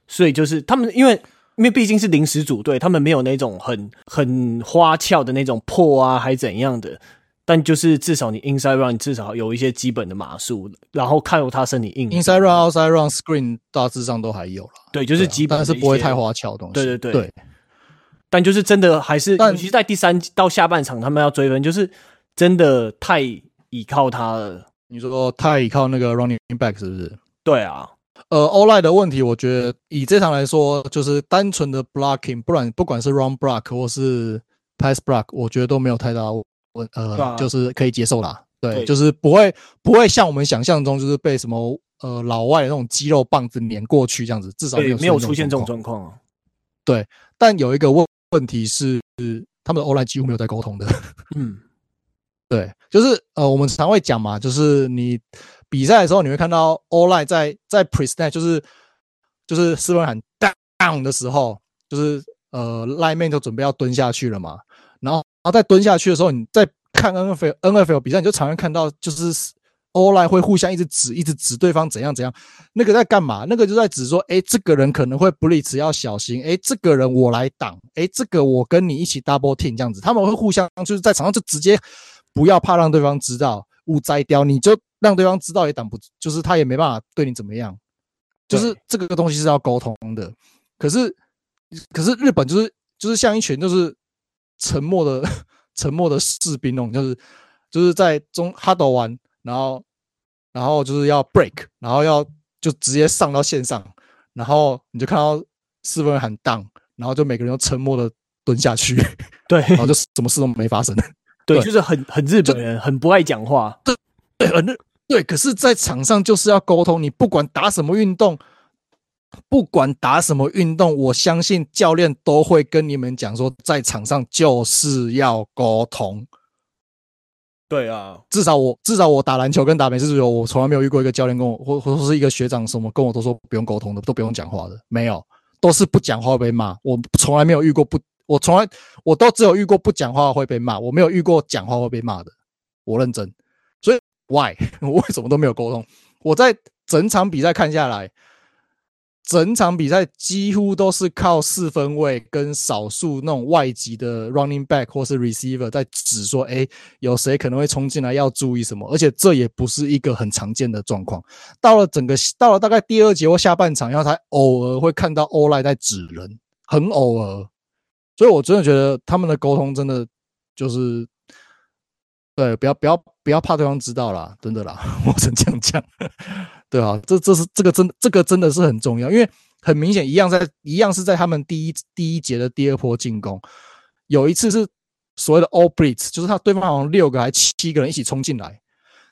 [SPEAKER 2] 所以就是他们因为因为毕竟是临时组队，他们没有那种很很花俏的那种破啊，还怎样的，但就是至少你 inside run 你至少有一些基本的码数，然后看他身体硬。
[SPEAKER 1] inside run、outside run、screen 大致上都还有了。
[SPEAKER 2] 对，就是基本，
[SPEAKER 1] 但是不会太花俏的东西。
[SPEAKER 2] 对对对。
[SPEAKER 1] 对。
[SPEAKER 2] 但就是真的还是，尤其是在第三到下半场他们要追分，就是真的太倚靠他了。
[SPEAKER 1] 你说太依靠那个 running back 是不是？
[SPEAKER 2] 对啊。
[SPEAKER 1] 呃，O-line 的问题，我觉得以这场来说，就是单纯的 blocking，不然不管是 run block 或是 pass block，我觉得都没有太大问，呃，啊、就是可以接受啦。对，对就是不会不会像我们想象中，就是被什么呃老外的那种肌肉棒子碾过去这样子，至少没有
[SPEAKER 2] 没有出现这种状况啊。
[SPEAKER 1] 对，但有一个问问题是，他们的 O-line 几乎没有在沟通的。嗯，对，就是呃，我们常会讲嘛，就是你。比赛的时候，你会看到 Ollie 在在 pre-snap 就是就是四分喊 down 的时候，就是呃 lineman 就准备要蹲下去了嘛。然后，然后在蹲下去的时候，你在看 NFL NFL 比赛，你就常常看到就是 Ollie 会互相一直指，一直指对方怎样怎样。那个在干嘛？那个就在指说，哎，这个人可能会 blitz 要小心。哎，这个人我来挡。哎，这个我跟你一起 double team 这样子。他们会互相就是在场上就直接不要怕让对方知道，误摘掉你就。让对方知道也挡不住，就是他也没办法对你怎么样，就是这个东西是要沟通的。可是，可是日本就是就是像一群就是沉默的 沉默的士兵那种，就是就是在中 huddle 完，然后然后就是要 break，然后要就直接上到线上，然后你就看到四分喊 down，然后就每个人都沉默的蹲下去，
[SPEAKER 2] 对，
[SPEAKER 1] 然后就什么事都没发生。
[SPEAKER 2] 对，就是很很日本人，很不爱讲话，
[SPEAKER 1] 对，对，很日。对，可是，在场上就是要沟通。你不管打什么运动，不管打什么运动，我相信教练都会跟你们讲说，在场上就是要沟通。
[SPEAKER 2] 对啊，
[SPEAKER 1] 至少我至少我打篮球跟打美式足球，我从来没有遇过一个教练跟我，或或者是一个学长什么跟我都说不用沟通的，都不用讲话的，没有，都是不讲话会被骂。我从来没有遇过不，我从来我都只有遇过不讲话会被骂，我没有遇过讲话会被骂的。我认真。所以 Why？我为什么都没有沟通？我在整场比赛看下来，整场比赛几乎都是靠四分卫跟少数那种外籍的 running back 或是 receiver 在指说，哎，有谁可能会冲进来，要注意什么？而且这也不是一个很常见的状况。到了整个到了大概第二节或下半场，然后才偶尔会看到 Oli 在指人，很偶尔。所以我真的觉得他们的沟通真的就是。对，不要不要不要怕对方知道啦，真的啦，我只能这样讲，对啊，这这是这个真这个真的是很重要，因为很明显一样在一样是在他们第一第一节的第二波进攻，有一次是所谓的 all blitz，就是他对方好像六个还七个人一起冲进来，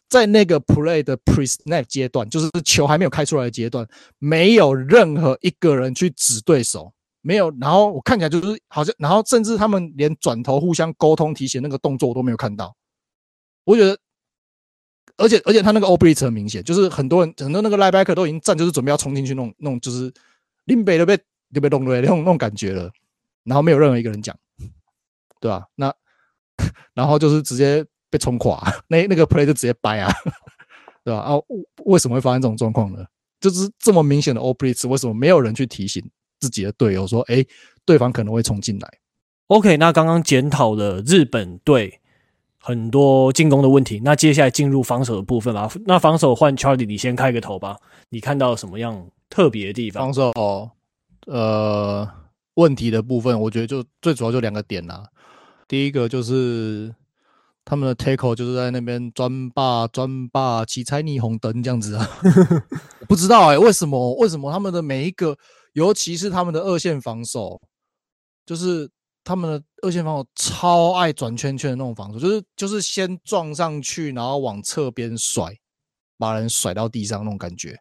[SPEAKER 1] 在那个 play 的 pre snap 阶段，就是球还没有开出来的阶段，没有任何一个人去指对手，没有，然后我看起来就是好像，然后甚至他们连转头互相沟通提醒那个动作我都没有看到。我觉得，而且而且他那个 o b l i t 很明显，就是很多人很多那个 linebacker 都已经站，就是准备要冲进去弄弄，就是林北都被都被弄了那种那种感觉了，然后没有任何一个人讲，对吧？那 然后就是直接被冲垮，那那个 play 就直接掰啊，对吧？啊，为什么会发生这种状况呢？就是这么明显的 o b l i t 为什么没有人去提醒自己的队友说，哎，对方可能会冲进来
[SPEAKER 2] ？OK，那刚刚检讨了日本队。很多进攻的问题，那接下来进入防守的部分吧。那防守换 Charlie，你先开个头吧。你看到什么样特别的地方？
[SPEAKER 1] 防守哦，呃，问题的部分，我觉得就最主要就两个点啦。第一个就是他们的 tackle 就是在那边专霸专霸七彩霓虹灯这样子啊。我不知道哎、欸，为什么？为什么他们的每一个，尤其是他们的二线防守，就是。他们的二线防守超爱转圈圈的那种防守，就是就是先撞上去，然后往侧边甩，把人甩到地上那种感觉。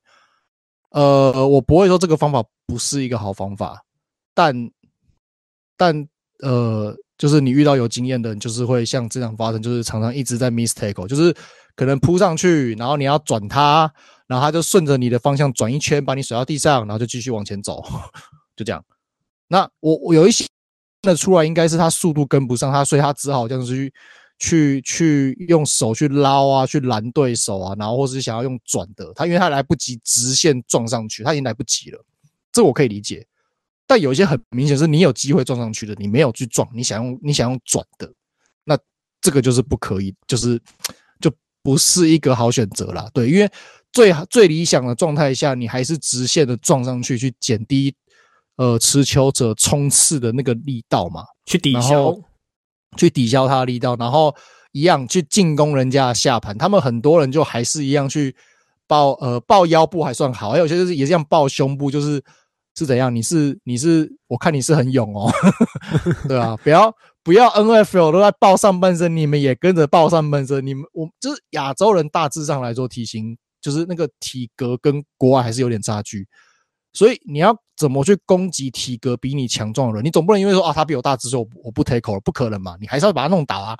[SPEAKER 1] 呃，我不会说这个方法不是一个好方法，但但呃，就是你遇到有经验的人，就是会像这样发生，就是常常一直在 mistake，就是可能扑上去，然后你要转他，然后他就顺着你的方向转一圈，把你甩到地上，然后就继续往前走，就这样。那我我有一些。那出来应该是他速度跟不上他，所以他只好这样子去去去用手去捞啊，去拦对手啊，然后或是想要用转的，他因为他来不及直线撞上去，他已经来不及了，这我可以理解。但有一些很明显是你有机会撞上去的，你没有去撞，你想用你想用转的，那这个就是不可以，就是就不是一个好选择啦。对，因为最最理想的状态下，你还是直线的撞上去，去减低呃持球者冲刺的那个力道嘛，
[SPEAKER 2] 去抵消，
[SPEAKER 1] 去抵消他的力道，然后一样去进攻人家的下盘。他们很多人就还是一样去抱呃抱腰部还算好，还有些就是也是这样抱胸部，就是。是怎样？你是你是，我看你是很勇哦，对啊，不要不要，NFL 都在抱上半身，你们也跟着抱上半身。你们我就是亚洲人，大致上来说，体型就是那个体格跟国外还是有点差距。所以你要怎么去攻击体格比你强壮的人？你总不能因为说啊，他比我大只，所以我我不 take 了，不可能嘛？你还是要把他弄倒啊，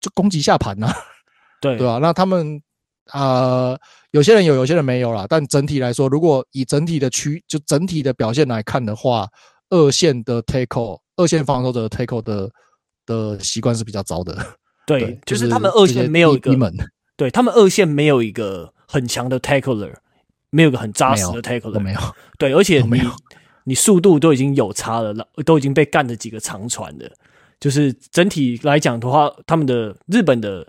[SPEAKER 1] 就攻击下盘啊，
[SPEAKER 2] 对
[SPEAKER 1] 对啊，那他们。呃，有些人有，有些人没有啦。但整体来说，如果以整体的区，就整体的表现来看的话，二线的 tackle，二线防守者的 tackle 的的习惯是比较糟的。
[SPEAKER 2] 对，对就是他们二线没有一个，对他们二线没有一个很强的 tackler，没有一个很扎实的 tackler，
[SPEAKER 1] 没有。
[SPEAKER 2] 对，而且你你速度都已经有差了，都已经被干了几个长传的。就是整体来讲的话，他们的日本的。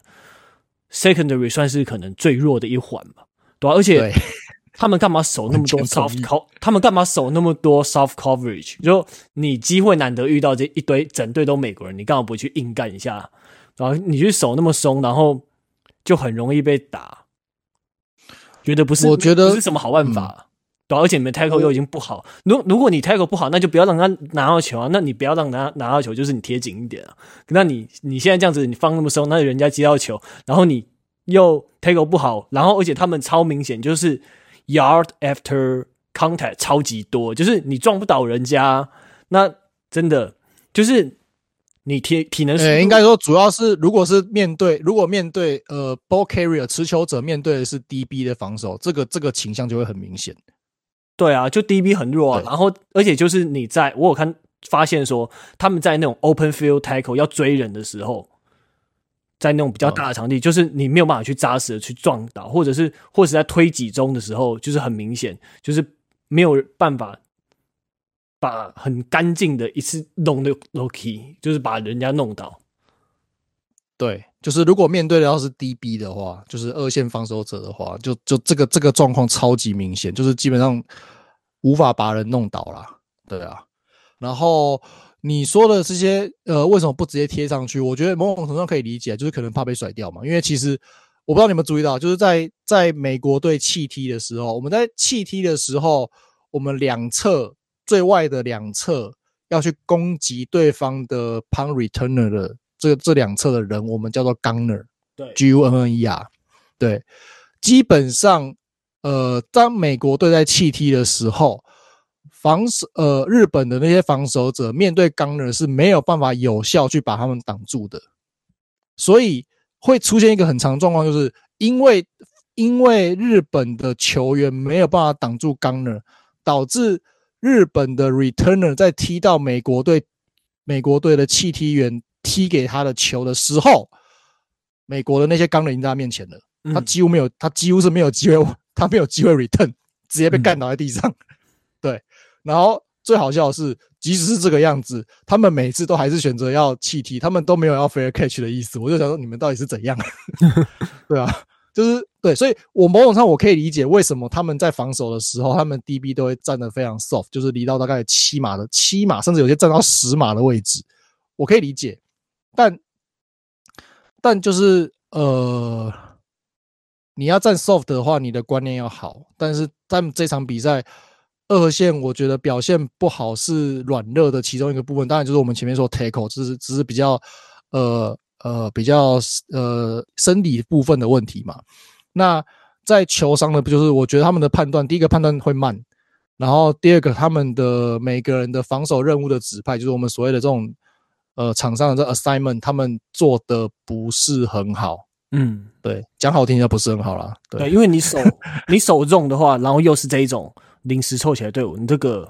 [SPEAKER 2] Secondary 算是可能最弱的一环吧，对吧、啊？而且 他们干嘛守那么多 soft cover？他们干嘛守那么多 soft coverage？就你机会难得遇到这一堆整队都美国人，你干嘛不去硬干一下？然后你去守那么松，然后就很容易被打。觉得不是？
[SPEAKER 1] 我觉得
[SPEAKER 2] 不是什么好办法。嗯、对、啊，而且你们 tackle 又已经不好。如如果你 tackle 不好，那就不要让他拿到球啊。那你不要让他拿到球，就是你贴紧一点啊。那你你现在这样子，你放那么松，那人家接到球，然后你。又 tackle 不好，然后而且他们超明显就是 yard after contact 超级多，就是你撞不倒人家，那真的就是你体体能。呃，应该说主要是如果是面对如果面对呃 ball carrier 持球者面对的是 DB 的防守，这个这个倾向就会很明显。对啊，就 DB 很弱啊，然后而且就是你在我有看发现说他们在那种 open field tackle 要追人的时候。在那种比较大的场地，就是你没有办法去扎实的去撞倒，或者是或者是在推挤中的时候，就是很明显，就是没有办法把很干净的一次弄的 low key，就是把人家弄倒。对，就是如果面对的要是 DB 的话，就是二线防守者的话，就就这个这个状况超级明显，就是基本上无法把人弄倒啦。对啊，然后。你说的这些，呃，为什么不直接贴上去？我觉得某种程度上可以理解，就是可能怕被甩掉嘛。因为其实我不知道你们注意到，就是在在美国队弃踢的时候，我们在弃踢的时候，我们两侧最外的两侧要去攻击对方的 pun returner 的这这两侧的人，我们叫做 gunner，对，G U N N E R，对，基本上，呃，当美国队在弃踢的时候。防守呃，日本的那些防守者面对 gunner 是没有办法有效去把他们挡住的，所以会出现一个很长状况，就是因为因为日本的球员没有办法挡住 gunner，导致日本的 returner 在踢到美国队美国队的弃踢员踢给他的球的时候，美国的那些已经在他面前了，他几乎没有，他几乎是没有机会，他没有机会 return，直接被干倒在地上，对。然后最好笑的是，即使是这个样子，他们每次都还是选择要弃踢，他们都没有要 fair catch 的意思。我就想说，你们到底是怎样？对啊，就是对，所以我某种上我可以理解为什么他们在防守的时候，他们 DB 都会站得非常 soft，就是离到大概七码的七码，甚至有些站到十码的位置，我可以理解。但但就是呃，你要站 soft 的话，你的观念要好。但是在这场比赛。二线我觉得表现不好是软弱的其中一个部分，当然就是我们前面说 tackle，只是只是比较呃呃比较呃生理部分的问题嘛。那在球商的不就是我觉得他们的判断，第一个判断会慢，然后第二个他们的每个人的防守任务的指派，就是我们所谓的这种呃场上的这 assignment，他们做的不是很好。嗯，对，讲好听就不是很好啦。对，对，因为你手你手重的话，然后又是这一种。临时凑起来队伍，你这个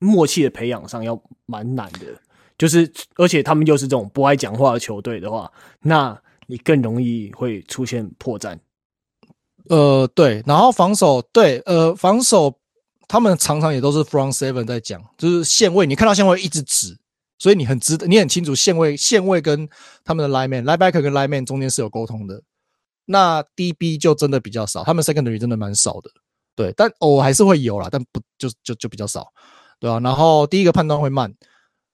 [SPEAKER 2] 默契的培养上要蛮难的。就是，而且他们又是这种不爱讲话的球队的话，那你更容易会出现破绽。呃，对，然后防守，对，呃，防守，他们常常也都是 front seven 在讲，就是线位，你看到线位一直指，
[SPEAKER 1] 所以你很知，你很清楚线位线位跟他们的 lineman linebacker 跟 lineman 中间是有沟通的。那 DB 就真的比较少，他们 secondary 真的蛮少的，对，但偶还是会有啦，但不就就就比较少，对啊。然后第一个判断会慢，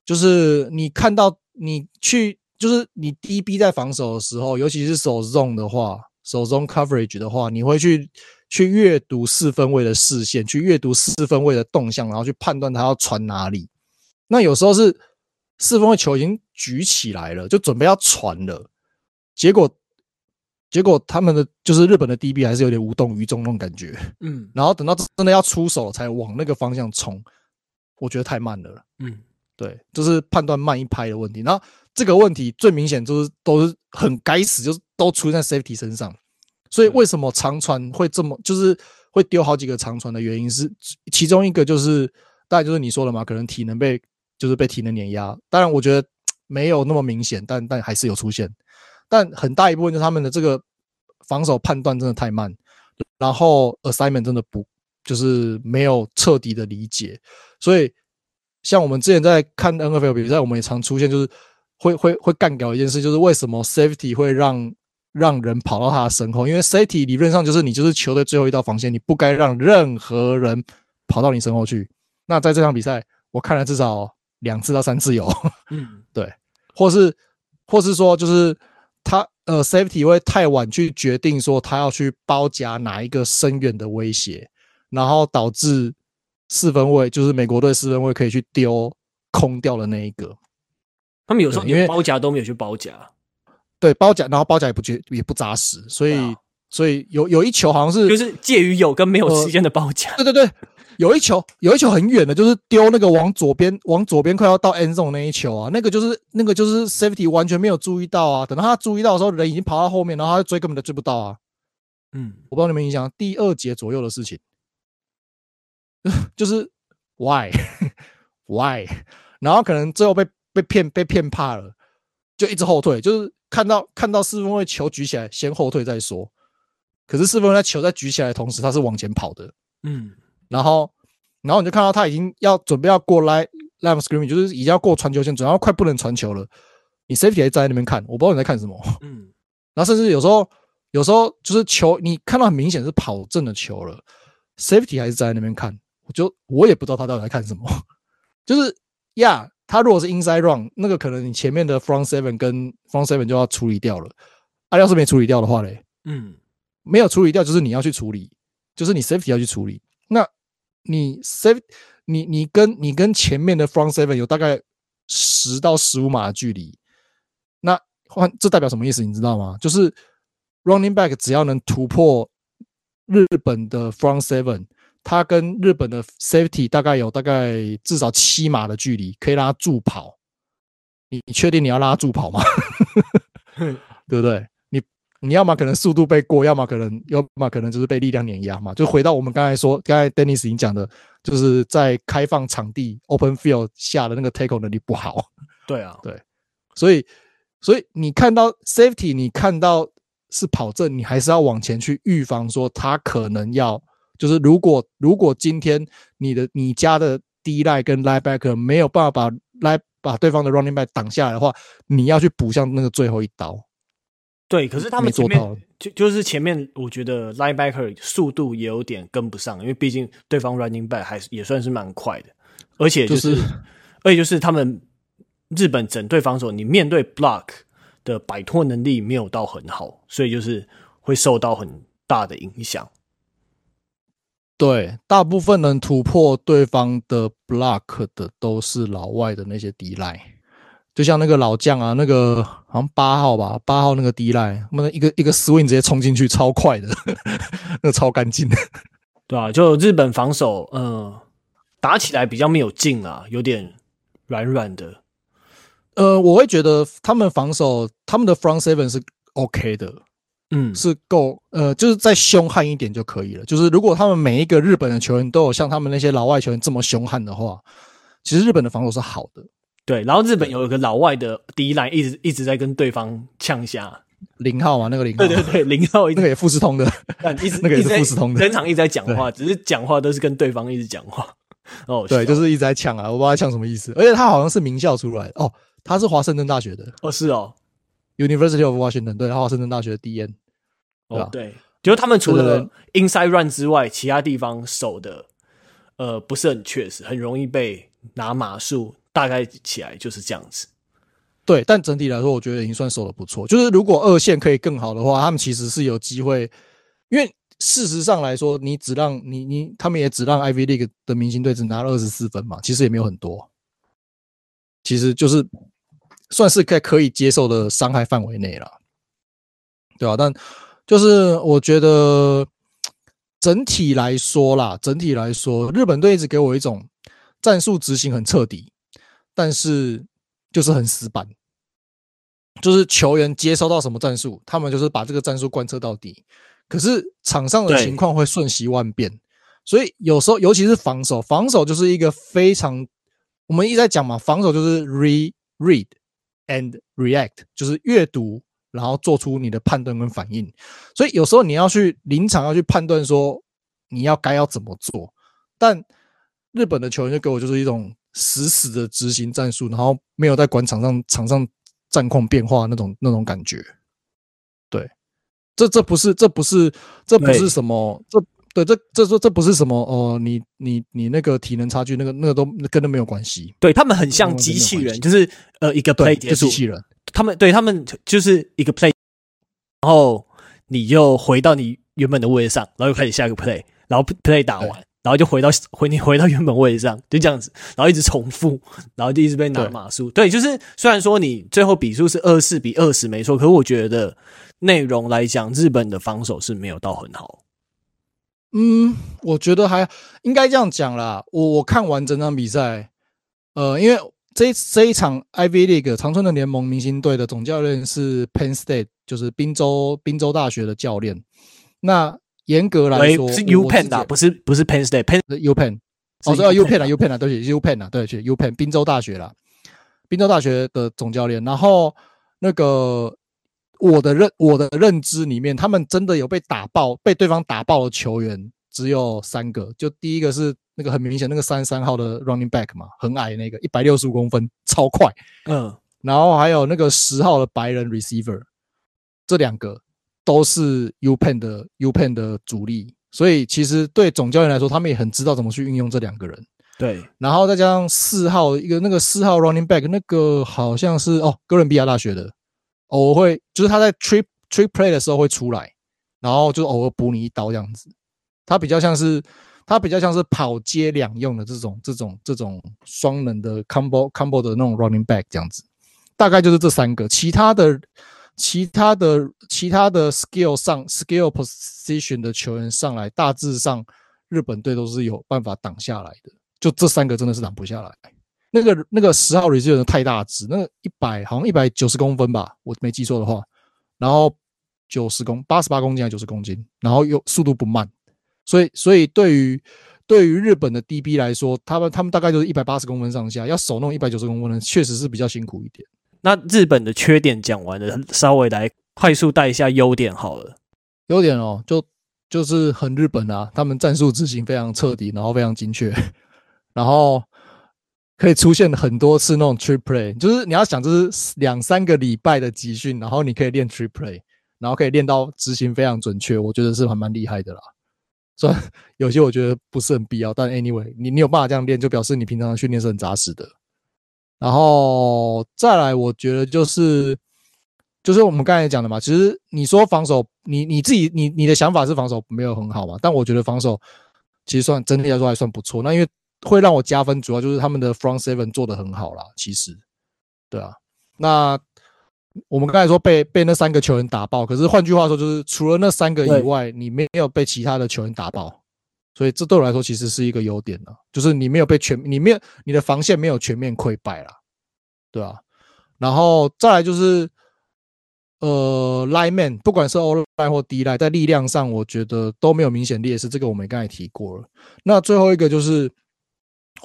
[SPEAKER 1] 就是你看到你去，就是你 DB 在防守的时候，尤其是守 zone 的话，守 zone coverage 的话，你会去去阅读四分位的视线，去阅读四分位的动向，然后去判断他要传哪里。那有时候是四分卫球已经举起来了，就准备要传了，结果。结果他们的就是日本的 DB 还是有点无动于衷那种感觉，嗯，然后等到真的要出手才往那个方向冲，我觉得太慢了，嗯，对，就是判断慢一拍的问题。然后这个问题最明显就是都是很该死，就是都出现在 Safety 身上。所以为什么长传会这么就是会丢好几个长传的原因是，其中一个就是大概就是你说的嘛，可能体能被就是被体能碾压。当然我觉得没有那么明显，但但还是有出现。但很大一部分就是他们的这个防守判断真的太慢，然后 assignment 真的不就是没有彻底的理解，所以像我们之前在看 NFL 比赛，我们也常出现就是会会会干掉一件事，就是为什么 safety 会让让人跑到他的身后？因为 safety 理论上就是你就是球队最后一道防线，你不该让任何人跑到你身后去。那在这场比赛，我看了至少两次到三次有，嗯，对，或是或是说就是。他呃，safety 会太晚去决定说他要去包夹哪一个深远的威胁，然后导致四分卫就是美国队四分卫可以去丢空掉的那一个。
[SPEAKER 2] 他们有时候因为包夹都没有去包夹，
[SPEAKER 1] 对包夹，然后包夹也不绝也不扎实，所以、啊、所以有有一球好像是
[SPEAKER 2] 就是介于有跟没有之间的包夹、
[SPEAKER 1] 呃。对对对。有一球，有一球很远的，就是丢那个往左边，往左边快要到 end zone 那一球啊，那个就是那个就是 safety 完全没有注意到啊。等到他注意到的时候，人已经跑到后面，然后他追根本就追不到啊。嗯，我不知道你们印象，第二节左右的事情，就是 why why，然后可能最后被被骗被骗怕了，就一直后退，就是看到看到四分卫球举起来，先后退再说。可是四分卫在球在举起来的同时，他是往前跑的。嗯。然后，然后你就看到他已经要准备要过 line line scrimmage，就是已经要过传球线，准备要快不能传球了。你 safety 还在那边看，我不知道你在看什么。嗯。然后甚至有时候，有时候就是球，你看到很明显是跑正的球了，safety 还是在那边看。我就我也不知道他到底在看什么。就是呀，他如果是 inside run，那个可能你前面的 front seven 跟 front seven 就要处理掉了。啊，要是没处理掉的话嘞，嗯，没有处理掉，就是你要去处理，就是你 safety 要去处理。那你 save 你你跟你跟前面的 front seven 有大概十到十五码的距离，那换这代表什么意思？你知道吗？就是 running back 只要能突破日本的 front seven，他跟日本的 safety 大概有大概至少七码的距离，可以让他助跑。你你确定你要拉助跑吗？对不对？你要么可能速度被过，要么可能要么可能就是被力量碾压嘛。就回到我们刚才说，刚才 Dennis 已经讲的，就是在开放场地 open field 下的那个 tackle 能力不好。
[SPEAKER 2] 对啊，
[SPEAKER 1] 对，所以所以你看到 safety，你看到是跑正，你还是要往前去预防，说他可能要就是如果如果今天你的你家的 D line 跟 linebacker 没有办法把来把对方的 running back 挡下来的话，你要去补上那个最后一刀。
[SPEAKER 2] 对，可是他们前面就就是前面，我觉得 linebacker 速度也有点跟不上，因为毕竟对方 running back 还是也算是蛮快的，而且就是，就是、而且就是他们日本整队防守，你面对 block 的摆脱能力没有到很好，所以就是会受到很大的影响。
[SPEAKER 1] 对，大部分能突破对方的 block 的都是老外的那些 D line。就像那个老将啊，那个好像八号吧，八号那个 D-line，那么一个一个 swing 直接冲进去，超快的，那个超干净的，
[SPEAKER 2] 对啊，就日本防守，嗯、呃，打起来比较没有劲啊，有点软软的。
[SPEAKER 1] 呃，我会觉得他们防守，他们的 front seven 是 OK 的，嗯，是够，呃，就是再凶悍一点就可以了。就是如果他们每一个日本的球员都有像他们那些老外球员这么凶悍的话，其实日本的防守是好的。
[SPEAKER 2] 对，然后日本有一个老外的 D line 一直一直在跟对方呛下
[SPEAKER 1] 零号嘛，那个零号，
[SPEAKER 2] 对对对，零号 那
[SPEAKER 1] 个也富士通的，
[SPEAKER 2] 一直
[SPEAKER 1] 那个也是富士通的，
[SPEAKER 2] 整场一直在讲话，只是讲话都是跟对方一直讲话。哦，
[SPEAKER 1] 对，就是一直在呛啊，我不知道他抢什么意思。而且他好像是名校出来的哦，他是华盛顿大学的。
[SPEAKER 2] 哦，是哦
[SPEAKER 1] ，University of Washington，对，他华盛顿大学的 DN。
[SPEAKER 2] 哦，对，就是他们除了 inside run 之外，其他地方守的呃不是很确实，很容易被拿码数，大概起来就是这样子。
[SPEAKER 1] 对，但整体来说，我觉得已经算守的不错。就是如果二线可以更好的话，他们其实是有机会，因为。事实上来说，你只让你你他们也只让 Ivy League 的明星队只拿了二十四分嘛，其实也没有很多，其实就是算是在可以接受的伤害范围内了，对吧？但就是我觉得整体来说啦，整体来说，日本队一直给我一种战术执行很彻底，但是就是很死板，就是球员接收到什么战术，他们就是把这个战术贯彻到底。可是场上的情况会瞬息万变，所以有时候尤其是防守，防守就是一个非常我们一直在讲嘛，防守就是 re read and react，就是阅读，然后做出你的判断跟反应。所以有时候你要去临场要去判断说你要该要怎么做，但日本的球员就给我就是一种死死的执行战术，然后没有在管场上场上战况变化那种那种感觉。对这这不是这不是这不是什么这对这这这这不是什么哦，你你你那个体能差距那个那个都跟那没有关系。
[SPEAKER 2] 对他们很像机器人，就是呃一个 play 结束，机器人。他们对他们就是一个 play，然后你又回到你原本的位置上，然后又开始下一个 play，然后 play 打完，然后就回到回你回到原本位置上，就这样子，然后一直重复，然后就一直被拿码数。对，就是虽然说你最后比数是二四比二十没错，可是我觉得。内容来讲，日本的防守是没有到很好。
[SPEAKER 1] 嗯，我觉得还应该这样讲啦。我我看完整场比赛，呃，因为这一这一场 Ivy League 长春的联盟明星队的总教练是 Penn State，就是宾州宾州大学的教练。那严格来说
[SPEAKER 2] 是 U Penn 的，不是不是 Penn State，Penn
[SPEAKER 1] U Penn，哦，是 U Penn 啊，U Penn 啊，对不起，U Penn 啊，对不起，U Penn，宾州大学啦，宾州大学的总教练。然后那个。我的认我的认知里面，他们真的有被打爆、被对方打爆的球员只有三个。就第一个是那个很明显那个三十三号的 running back 嘛，很矮那个，一百六十五公分，超快。嗯，然后还有那个十号的白人 receiver，这两个都是 U Penn 的 U Penn 的主力。所以其实对总教练来说，他们也很知道怎么去运用这两个人。
[SPEAKER 2] 对，
[SPEAKER 1] 然后再加上四号一个那个四号 running back，那个好像是哦哥伦比亚大学的。偶尔会，就是他在 trick trick play 的时候会出来，然后就偶尔补你一刀这样子。他比较像是，他比较像是跑接两用的这种这种这种双能的 combo combo 的那种 running back 这样子。大概就是这三个，其他的其他的其他的 skill 上 skill position 的球员上来，大致上日本队都是有办法挡下来的。就这三个真的是挡不下来。那个那个十号 receiver 太大只，那个一百好像一百九十公分吧，我没记错的话，然后九十公八十八公斤还是九十公斤，然后又速度不慢，所以所以对于对于日本的 DB 来说，他们他们大概就是一百八十公分上下，要守那种一百九十公分的，确实是比较辛苦一点。
[SPEAKER 2] 那日本的缺点讲完了，稍微来快速带一下优点好了。
[SPEAKER 1] 优点哦，就就是很日本啊，他们战术执行非常彻底，然后非常精确，然后。可以出现很多次那种 trick play，就是你要想，这是两三个礼拜的集训，然后你可以练 trick play，然后可以练到执行非常准确，我觉得是还蛮厉害的啦。虽然有些我觉得不是很必要，但 anyway，你你有办法这样练，就表示你平常的训练是很扎实的。然后再来，我觉得就是就是我们刚才讲的嘛，其实你说防守，你你自己你你的想法是防守没有很好嘛，但我觉得防守其实算整体来说还算不错。那因为会让我加分，主要就是他们的 front seven 做的很好啦。其实，对啊，那我们刚才说被被那三个球员打爆，可是换句话说，就是除了那三个以外，你没有被其他的球员打爆，所以这对我来说其实是一个优点呢，就是你没有被全，你没有你的防线没有全面溃败啦，对啊，然后再来就是，呃，lineman 不管是 O line 或 D line，在力量上我觉得都没有明显劣势，这个我们刚才提过了。那最后一个就是。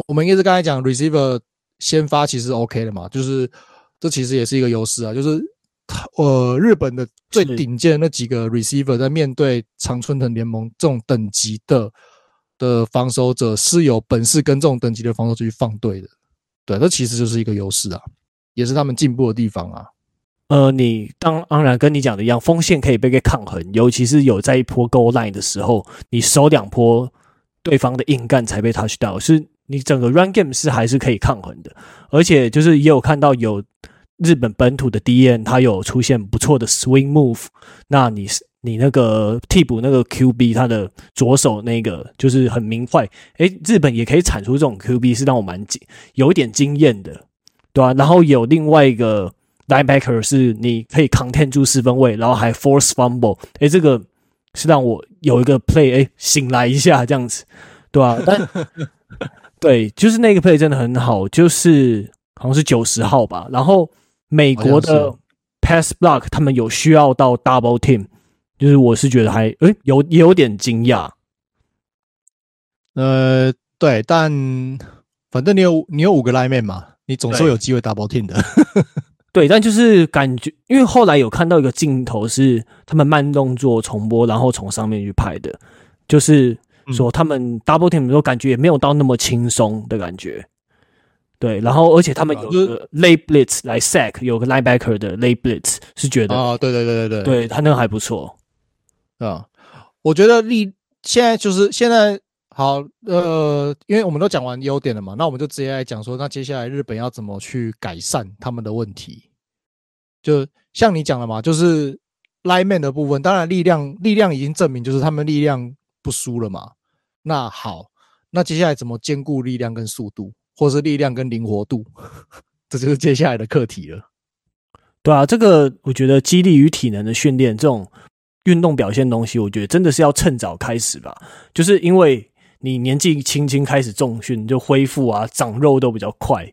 [SPEAKER 1] 我们一直刚才讲 receiver 先发其实 OK 的嘛，就是这其实也是一个优势啊，就是呃日本的最顶尖的那几个 receiver 在面对常春藤联盟这种等级的的防守者是有本事跟这种等级的防守去放对的。对，这其实就是一个优势啊，也是他们进步的地方啊。
[SPEAKER 2] 呃，你当当然跟你讲的一样，锋线可以被给抗衡，尤其是有在一波 goal line 的时候，你守两波对方的硬干才被 touch 到，是你整个 run game 是还是可以抗衡的。而且就是也有看到有日本本土的 DN，他有出现不错的 swing move，那你是你那个替补那个 QB 他的左手那个就是很明快，诶，日本也可以产出这种 QB，是让我蛮惊有一点惊艳的，对吧、啊？然后有另外一个。Linebacker 是你可以 contain 住四分位，然后还 force fumble，诶，这个是让我有一个 play，诶，醒来一下这样子，对吧、啊？但 对，就是那个 play 真的很好，就是好像是九十号吧。然后美国的 pass block 他们有需要到 double team，就是我是觉得还诶有也有点惊讶。
[SPEAKER 1] 呃，对，但反正你有你有五个 lineman 嘛，你总是会有机会 double team 的。
[SPEAKER 2] 对，但就是感觉，因为后来有看到一个镜头是他们慢动作重播，然后从上面去拍的，就是说他们 double team 的时候感觉也没有到那么轻松的感觉。对，然后而且他们有个 late blitz 来 sack，有个 linebacker 的 late blitz 是觉得
[SPEAKER 1] 啊，对对对对对，
[SPEAKER 2] 对他那个还不错
[SPEAKER 1] 啊。我觉得力现在就是现在好，呃，因为我们都讲完优点了嘛，那我们就直接来讲说，那接下来日本要怎么去改善他们的问题。就像你讲的嘛，就是 lineman 的部分，当然力量力量已经证明，就是他们力量不输了嘛。那好，那接下来怎么兼顾力量跟速度，或是力量跟灵活度，这就是接下来的课题了。
[SPEAKER 2] 对啊，这个我觉得激励与体能的训练，这种运动表现东西，我觉得真的是要趁早开始吧。就是因为你年纪轻轻开始重训，就恢复啊，长肉都比较快，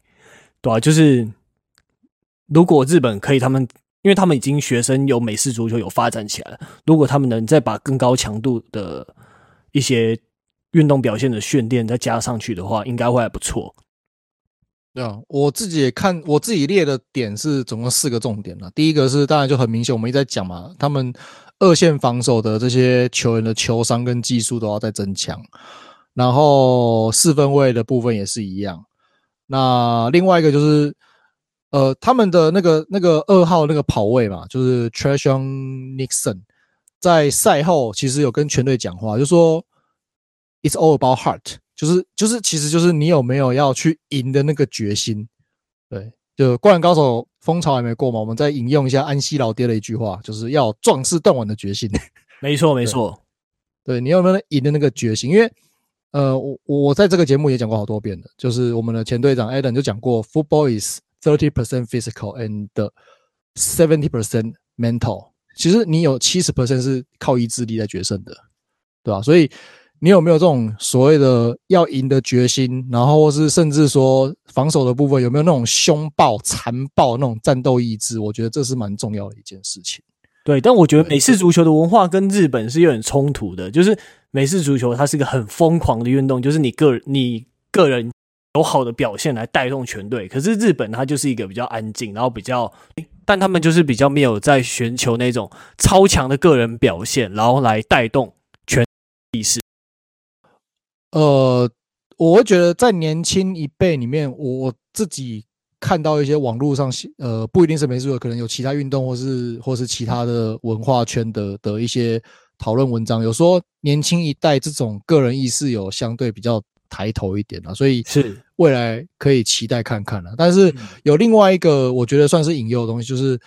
[SPEAKER 2] 对啊，就是。如果日本可以，他们因为他们已经学生有美式足球有发展起来了。如果他们能再把更高强度的一些运动表现的训练再加上去的话，应该会还不错。
[SPEAKER 1] 对啊，我自己也看我自己列的点是总共四个重点了。第一个是当然就很明显，我们一直在讲嘛，他们二线防守的这些球员的球商跟技术都要再增强。然后四分卫的部分也是一样。那另外一个就是。呃，他们的那个那个二号那个跑位嘛，就是 Trayvon Nixon，在赛后其实有跟全队讲话，就说 It's all about heart，就是就是其实就是你有没有要去赢的那个决心。对，就灌篮高手风潮还没过嘛，我们再引用一下安西老爹的一句话，就是要壮士断腕的决心。
[SPEAKER 2] 没错没错，
[SPEAKER 1] 对，你有没有赢的那个决心？因为呃，我我在这个节目也讲过好多遍了，就是我们的前队长 Adam 就讲过，Football is Thirty percent physical and seventy percent mental。其实你有七十 percent 是靠意志力在决胜的，对吧？所以你有没有这种所谓的要赢的决心？然后或是甚至说防守的部分有没有那种凶暴、残暴那种战斗意志？我觉得这是蛮重要的一件事情。
[SPEAKER 2] 对，但我觉得美式足球的文化跟日本是有点冲突的。就是美式足球它是一个很疯狂的运动，就是你个人你个人。有好的表现来带动全队，可是日本它就是一个比较安静，然后比较，但他们就是比较没有在寻求那种超强的个人表现，然后来带动全体式。
[SPEAKER 1] 呃，我会觉得在年轻一辈里面，我自己看到一些网络上，呃，不一定是美式足球，可能有其他运动或是或是其他的文化圈的的一些讨论文章，有说年轻一代这种个人意识有相对比较。抬头一点啊，所以是未来可以期待看看了。但是有另外一个我觉得算是引诱的东西，就是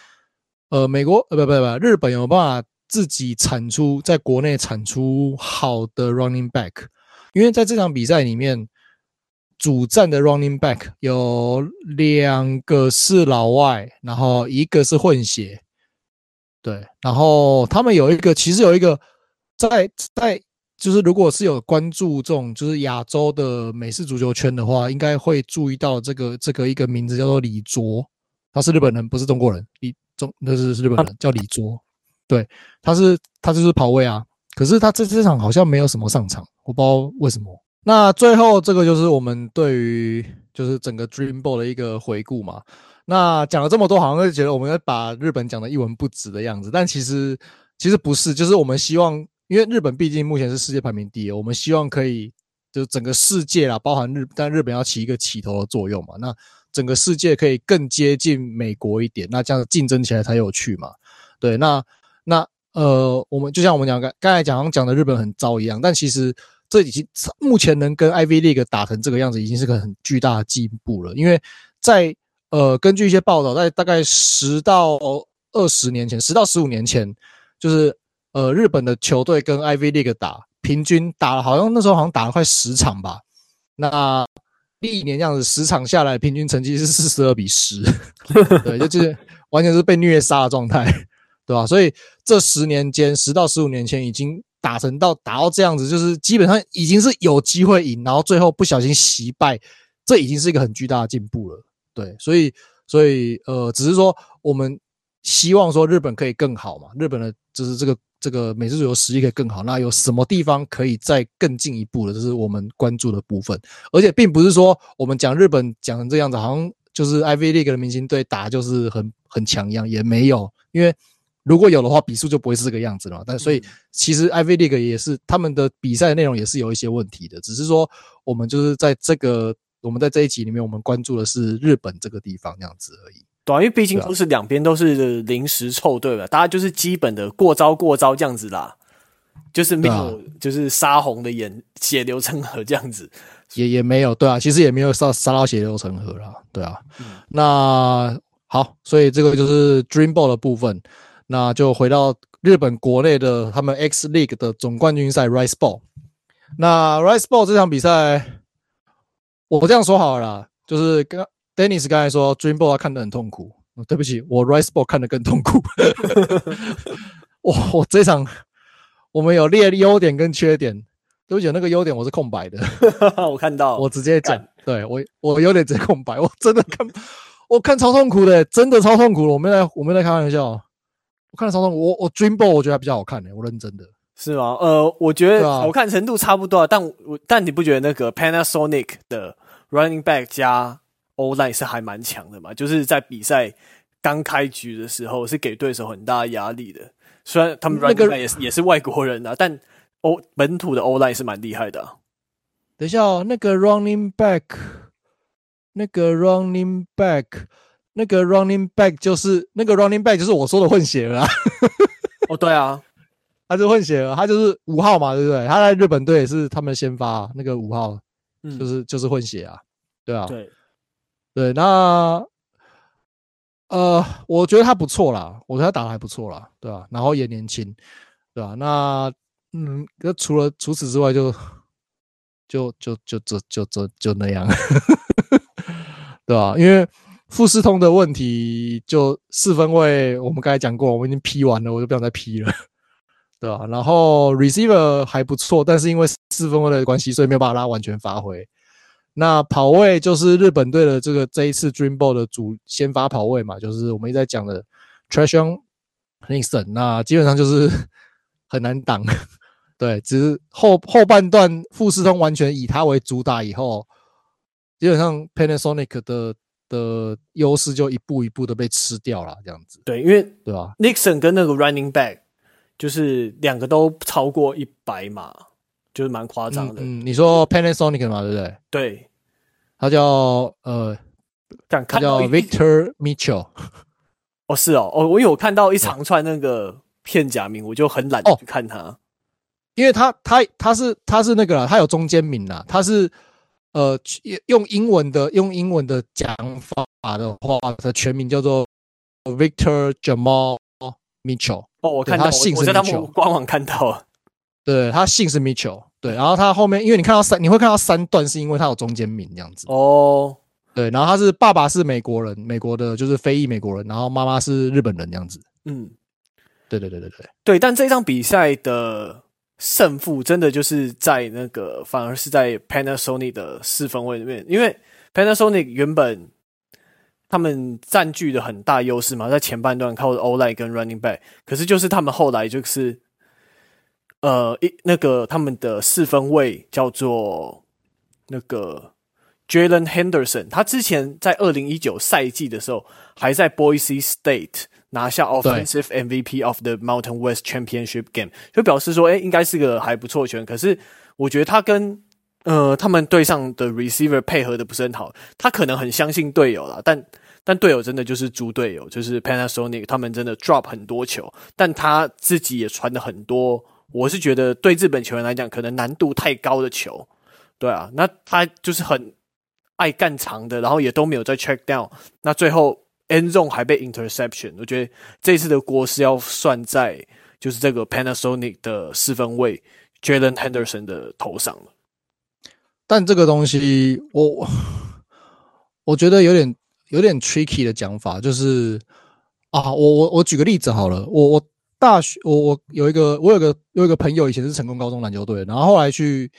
[SPEAKER 1] 呃，美国呃不不不，日本有办法自己产出在国内产出好的 running back？因为在这场比赛里面，主战的 running back 有两个是老外，然后一个是混血，对，然后他们有一个其实有一个在在。就是如果是有关注这种就是亚洲的美式足球圈的话，应该会注意到这个这个一个名字叫做李卓，他是日本人，不是中国人。李中那是是日本人，叫李卓。对，他是他就是跑位啊，可是他这这场好像没有什么上场，我不知道为什么。那最后这个就是我们对于就是整个 Dream Ball 的一个回顾嘛。那讲了这么多，好像会觉得我们要把日本讲的一文不值的样子，但其实其实不是，就是我们希望。因为日本毕竟目前是世界排名第一，我们希望可以就整个世界啦，包含日，但日本要起一个起头的作用嘛。那整个世界可以更接近美国一点，那这样竞争起来才有趣嘛。对，那呃，我们就像我们讲刚刚才讲讲的日本很糟一样，但其实这已经目前能跟 Ivy League 打成这个样子，已经是个很巨大的进步了。因为在呃，根据一些报道，在大概十到二十年前，十到十五年前，就是呃，日本的球队跟 Ivy League 打，平均打了好像那时候好像打了快十场吧。那历年这样子十场下来，平均成绩是四十二比十，对，就是完全是被虐杀的状态，对吧？所以这十年间，十到十五年前已经打成到打到这样子，就是基本上已经是有机会赢，然后最后不小心惜败，这已经是一个很巨大的进步了。对，所以所以呃，只是说我们希望说日本可以更好嘛，日本的就是这个这个美式足球实力可以更好。那有什么地方可以再更进一步的，这是我们关注的部分。而且并不是说我们讲日本讲成这样子，好像就是 I V League 的明星队打就是很很强一样，也没有。因为如果有的话，比数就不会是这个样子了嘛。但所以其实 Ivy League 也是他们的比赛内容也是有一些问题的，只是说我们就是在这个。我们在这一集里面，我们关注的是日本这个地方这样子而已。
[SPEAKER 2] 对啊，因为毕竟都是两边都是临时凑对吧？大家就是基本的过招过招这样子啦，就是没有就是杀红的眼血流成河这样子，
[SPEAKER 1] 也也没有对啊，其实也没有杀杀到血流成河啦，对啊。嗯、那好，所以这个就是 Dream Ball 的部分，那就回到日本国内的他们 X League 的总冠军赛 Rice Ball。那 Rice Ball 这场比赛。我这样说好了啦，就是刚 Dennis 刚才说 Dream Ball 他看得很痛苦，对不起，我 Rice Ball 看得更痛苦。我我这场我们有列优点跟缺点，对不起，那个优点我是空白的。
[SPEAKER 2] 我看到，
[SPEAKER 1] 我直接讲，对我我优点直接空白，我真的看我看超痛苦的，真的超痛苦的，我没在我没在开玩笑，我看了超痛苦。我我 Dream Ball 我觉得还比较好看诶，我认真的。
[SPEAKER 2] 是吗？呃，我觉得好看程度差不多，啊、但我但你不觉得那个 Panasonic 的 Running Back 加 O-line 是还蛮强的嘛？就是在比赛刚开局的时候是给对手很大压力的。虽然他们 Running Back 也是、那个、也是外国人啊，但欧本土的 O-line 是蛮厉害的、啊。
[SPEAKER 1] 等一下哦，那个 Running Back，那个 Running Back，那个 Running Back 就是那个 Running Back 就是我说的混血儿啊。
[SPEAKER 2] 哦，对啊。
[SPEAKER 1] 他是混血儿，他就是五号嘛，对不对？他在日本队也是他们先发、啊、那个五号，就是、嗯、就是混血啊，对啊，
[SPEAKER 2] 对
[SPEAKER 1] 对。那呃，我觉得他不错啦，我觉得他打的还不错啦，对吧、啊？然后也年轻，对吧、啊？那嗯，那除了除此之外就，就就就就就就就那样，对吧、啊？因为富士通的问题，就四分卫，我们刚才讲过，我们已经批完了，我就不想再批了。对吧、然后 receiver 还不错，但是因为四分卫的关系，所以没有办法让他完全发挥。那跑位就是日本队的这个这一次 Dream Ball 的主先发跑位嘛，就是我们一直在讲的 Trayvon Nixon。那基本上就是很难挡，对，只是后后半段富士通完全以他为主打以后，基本上 Panasonic 的的优势就一步一步的被吃掉了，这样子。
[SPEAKER 2] 对，因为
[SPEAKER 1] 对吧
[SPEAKER 2] ？Nixon 跟那个 Running Back。就是两个都超过一百码，就是蛮夸张的嗯。嗯，你说 Panasonic 嘛，对不对？对，
[SPEAKER 1] 他叫呃，他叫 Victor Mitchell。
[SPEAKER 2] 哦，是哦，哦，我有看到一长串那个片假名，我就很懒去看他，哦、
[SPEAKER 1] 因为他他他是他是那个啦，他有中间名啦，他是呃用英文的用英文的讲法的话，他的全名叫做 Victor Jamal Mitchell。
[SPEAKER 2] 哦，我看到，他姓是 Mitchell，我在他们官网看到了。
[SPEAKER 1] 对，他姓是 Mitchell，对，然后他后面，因为你看到三，你会看到三段，是因为他有中间名这样子。哦，对，然后他是爸爸是美国人，美国的就是非裔美国人，然后妈妈是日本人这样子。嗯，对对对对对
[SPEAKER 2] 对，但这场比赛的胜负真的就是在那个，反而是在 Panasonic 的四分位里面，因为 Panasonic 原本。他们占据了很大优势嘛，在前半段靠 O-line 跟 running back，可是就是他们后来就是，呃，一那个他们的四分位叫做那个 Jalen Henderson，他之前在二零一九赛季的时候还在 Boise State 拿下 Offensive MVP of the Mountain West Championship Game，就表示说，哎，应该是个还不错的球员。可是我觉得他跟呃，他们队上的 receiver 配合的不是很好，他可能很相信队友啦，但但队友真的就是猪队友，就是 Panasonic 他们真的 drop 很多球，但他自己也传的很多，我是觉得对日本球员来讲，可能难度太高的球，对啊，那他就是很爱干长的，然后也都没有在 check down，那最后 end zone 还被 interception，我觉得这次的锅是要算在就是这个 Panasonic 的四分卫 Jalen Henderson 的头上。
[SPEAKER 1] 但这个东西，我我觉得有点有点 tricky 的讲法，就是啊，我我我举个例子好了，我我大学我我有一个我有个有一个朋友以前是成功高中篮球队，然后后来去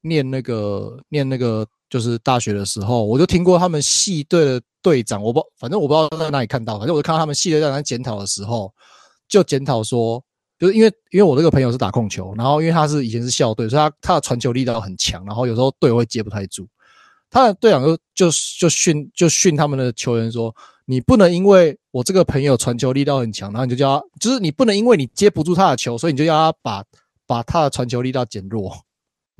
[SPEAKER 1] 念那个念那个就是大学的时候，我就听过他们系队的队长，我不反正我不知道在哪里看到，反正我就看到他们系队队长检讨的时候，就检讨说。就是因为因为我这个朋友是打控球，然后因为他是以前是校队，所以他他的传球力道很强，然后有时候队友会接不太住。他的队长就就就训就训他们的球员说：“你不能因为我这个朋友传球力道很强，然后你就叫他，就是你不能因为你接不住他的球，所以你就要他把把他的传球力道减弱。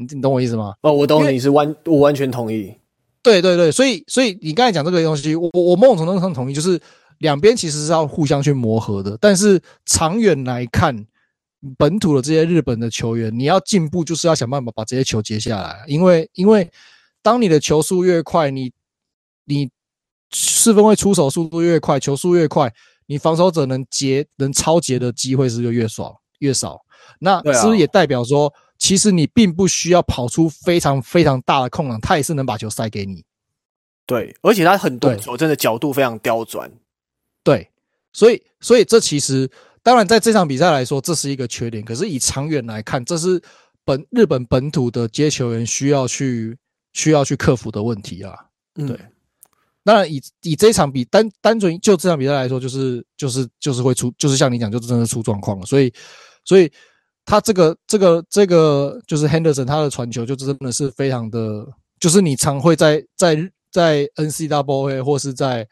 [SPEAKER 1] 你你懂我意思吗？
[SPEAKER 2] 哦，我懂你是完我完全同意。
[SPEAKER 1] 对对对，所以所以你刚才讲这个东西，我我某种程度上同意，就是两边其实是要互相去磨合的，但是长远来看。本土的这些日本的球员，你要进步，就是要想办法把这些球接下来。因为，因为当你的球速越快，你你四分卫出手速度越快，球速越快，你防守者能截能超截的机会是就越少越少。那是不是也代表说，其实你并不需要跑出非常非常大的空档，他也是能把球塞给你。
[SPEAKER 2] 对，而且他很多球真的角度非常刁钻。
[SPEAKER 1] 对，所以所以这其实。当然，在这场比赛来说，这是一个缺点。可是以长远来看，这是本日本本土的接球员需要去需要去克服的问题啊。对，嗯、当然以以这场比单单纯就这场比赛来说，就是就是就是会出，就是像你讲，就真的出状况了。所以所以他这个这个这个就是 Henderson 他的传球就真的是非常的，就是你常会在在在 NCAA 或是在。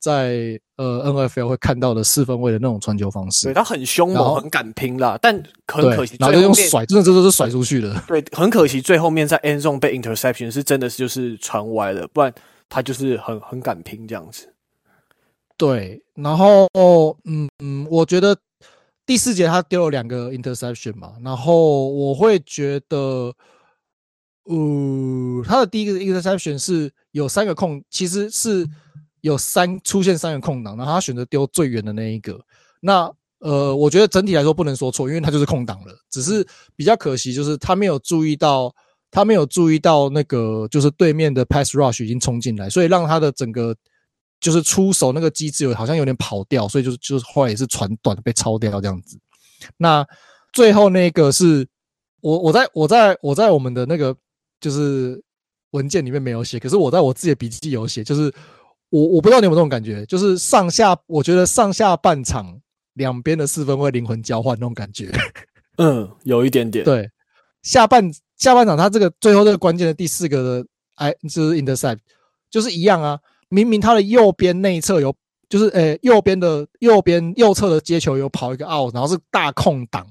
[SPEAKER 1] 在呃 NFL 会看到的四分位的那种传球方式，
[SPEAKER 2] 对，他很凶猛，很敢拼啦，但很可惜，
[SPEAKER 1] 然后就用甩，真的这都是甩出去的。
[SPEAKER 2] 对，很可惜，最后面在 end zone 被 interception 是真的是就是传歪了，不然他就是很很敢拼这样子。
[SPEAKER 1] 对，然后嗯嗯，我觉得第四节他丢了两个 interception 嘛，然后我会觉得，呃，他的第一个 interception 是有三个空，其实是。有三出现三个空档，然后他选择丢最远的那一个。那呃，我觉得整体来说不能说错，因为他就是空档了。只是比较可惜，就是他没有注意到，他没有注意到那个就是对面的 pass rush 已经冲进来，所以让他的整个就是出手那个机制有好像有点跑掉，所以就是就是后来也是传短被抄掉这样子。那最后那个是我我在我在我在我们的那个就是文件里面没有写，可是我在我自己的笔记有写，就是。我我不知道你有没有这种感觉，就是上下，我觉得上下半场两边的四分卫灵魂交换那种感觉。
[SPEAKER 2] 嗯，有一点点。
[SPEAKER 1] 对，下半下半场他这个最后这个关键的第四个的哎，就是 intercept，就是一样啊。明明他的右边内侧有，就是诶、欸、右边的右边右侧的接球有跑一个 out，然后是大空档。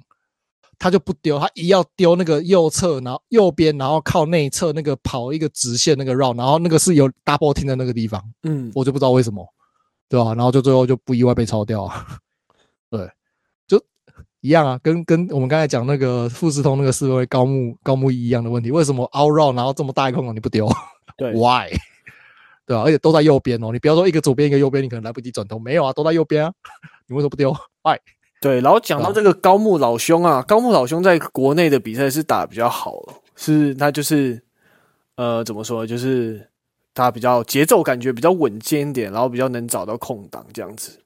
[SPEAKER 1] 他就不丢，他一要丢那个右侧，然后右边，然后靠内侧那个跑一个直线那个绕，然后那个是有 double team 的那个地方，嗯，我就不知道为什么，对吧？然后就最后就不意外被超掉啊，对，就一样啊，跟跟我们刚才讲那个富士通那个四位高木高木一一样的问题，为什么 out 绕然后这么大一空档你不丢？对，why？对吧？而且都在右边哦，你不要说一个左边一个右边，你可能来不及转头，没有啊，都在右边啊，你为什么不丢？why？
[SPEAKER 2] 对，然后讲到这个高木老兄啊，高木老兄在国内的比赛是打得比较好，是他就是呃怎么说，就是他比较节奏感觉比较稳健一点，然后比较能找到空档这样子。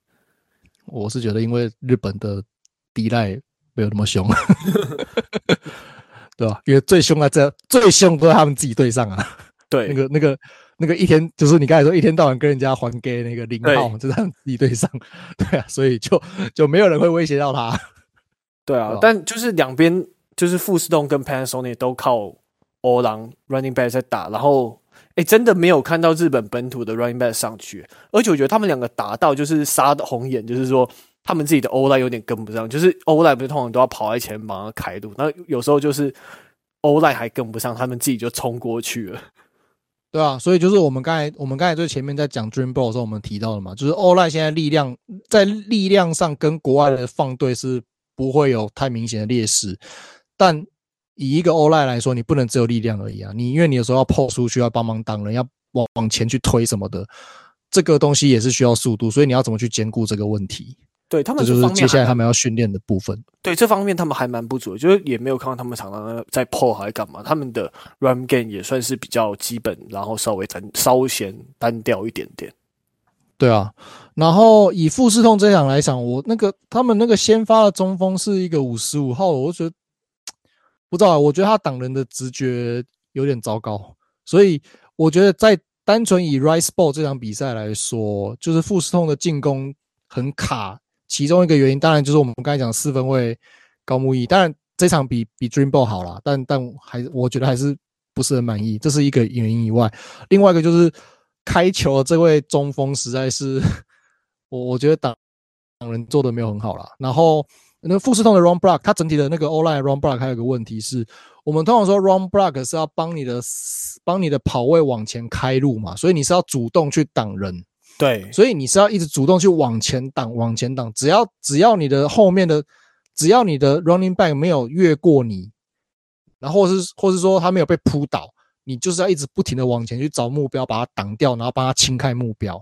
[SPEAKER 1] 我是觉得，因为日本的 D-line 没有那么凶，对吧？因为最凶啊，这最凶都在他们自己队上啊。
[SPEAKER 2] 对，
[SPEAKER 1] 那个那个。那个一天就是你刚才说一天到晚跟人家还给那个零号，对就在自己对上，对啊，所以就就没有人会威胁到他。
[SPEAKER 2] 对啊，但就是两边就是富士通跟 Panasonic 都靠欧郎 running back 在打，然后哎、欸，真的没有看到日本本土的 running back 上去，而且我觉得他们两个打到就是杀的红眼，就是说他们自己的欧 line 有点跟不上，就是欧 line 不是通常都要跑在前帮他开路，那有时候就是 O-line 还跟不上，他们自己就冲过去了。
[SPEAKER 1] 对啊，所以就是我们刚才我们刚才最前面在讲 Dream Ball 的时候，我们提到的嘛，就是 Oli 现在力量在力量上跟国外的放队是不会有太明显的劣势，但以一个 Oli 来说，你不能只有力量而已啊，你因为你有时候要破出去，要帮忙挡人，要往往前去推什么的，这个东西也是需要速度，所以你要怎么去兼顾这个问题？
[SPEAKER 2] 对他们
[SPEAKER 1] 这就是接下来他们要训练的部分。
[SPEAKER 2] 对这方面他们还蛮不足的，就是也没有看到他们常常在破还干嘛。他们的 run game 也算是比较基本，然后稍微单稍显单调一点点。
[SPEAKER 1] 对啊，然后以富士通这场来讲，我那个他们那个先发的中锋是一个五十五号，我觉得不知道啊，我觉得他挡人的直觉有点糟糕，所以我觉得在单纯以 Rice Ball 这场比赛来说，就是富士通的进攻很卡。其中一个原因，当然就是我们刚才讲四分卫高木义，当然这场比比 Dream Ball 好啦，但但还我觉得还是不是很满意，这是一个原因以外，另外一个就是开球的这位中锋实在是，我我觉得挡挡人做的没有很好啦。然后那富士通的 Run Block，它整体的那个 O-line Run Block 还有个问题是，我们通常说 Run Block 是要帮你的帮你的跑位往前开路嘛，所以你是要主动去挡人。
[SPEAKER 2] 对，
[SPEAKER 1] 所以你是要一直主动去往前挡，往前挡。只要只要你的后面的，只要你的 running back 没有越过你，然后是或是说他没有被扑倒，你就是要一直不停的往前去找目标，把它挡掉，然后帮他清开目标。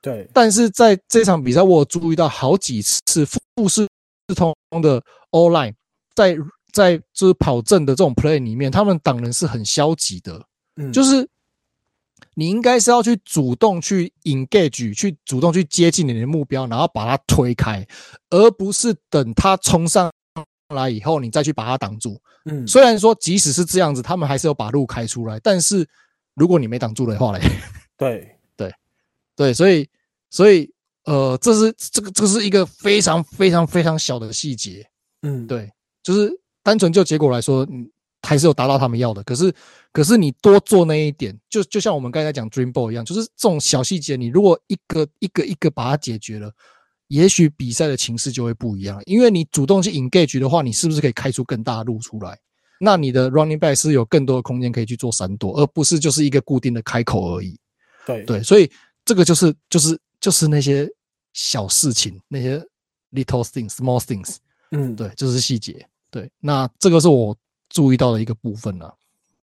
[SPEAKER 2] 对。但
[SPEAKER 1] 是在这场比赛，我有注意到好几次富士通的 O line 在在就是跑阵的这种 play 里面，他们挡人是很消极的，嗯，就是。你应该是要去主动去 engage，去主动去接近你的目标，然后把它推开，而不是等他冲上来以后，你再去把它挡住。嗯，虽然说即使是这样子，他们还是有把路开出来，但是如果你没挡住的话嘞，
[SPEAKER 2] 对
[SPEAKER 1] 对对，所以所以呃，这是这个这是一个非常非常非常小的细节。嗯，对，就是单纯就结果来说，嗯。还是有达到他们要的，可是，可是你多做那一点，就就像我们刚才讲 Dream Ball 一样，就是这种小细节，你如果一个一个一个把它解决了，也许比赛的情势就会不一样。因为你主动去 engage 的话，你是不是可以开出更大的路出来？那你的 running back 是有更多的空间可以去做闪躲，而不是就是一个固定的开口而已。
[SPEAKER 2] 对
[SPEAKER 1] 对，所以这个就是就是就是那些小事情，那些 little things, small things，嗯，对，就是细节。对，那这个是我。注意到的一个部分了，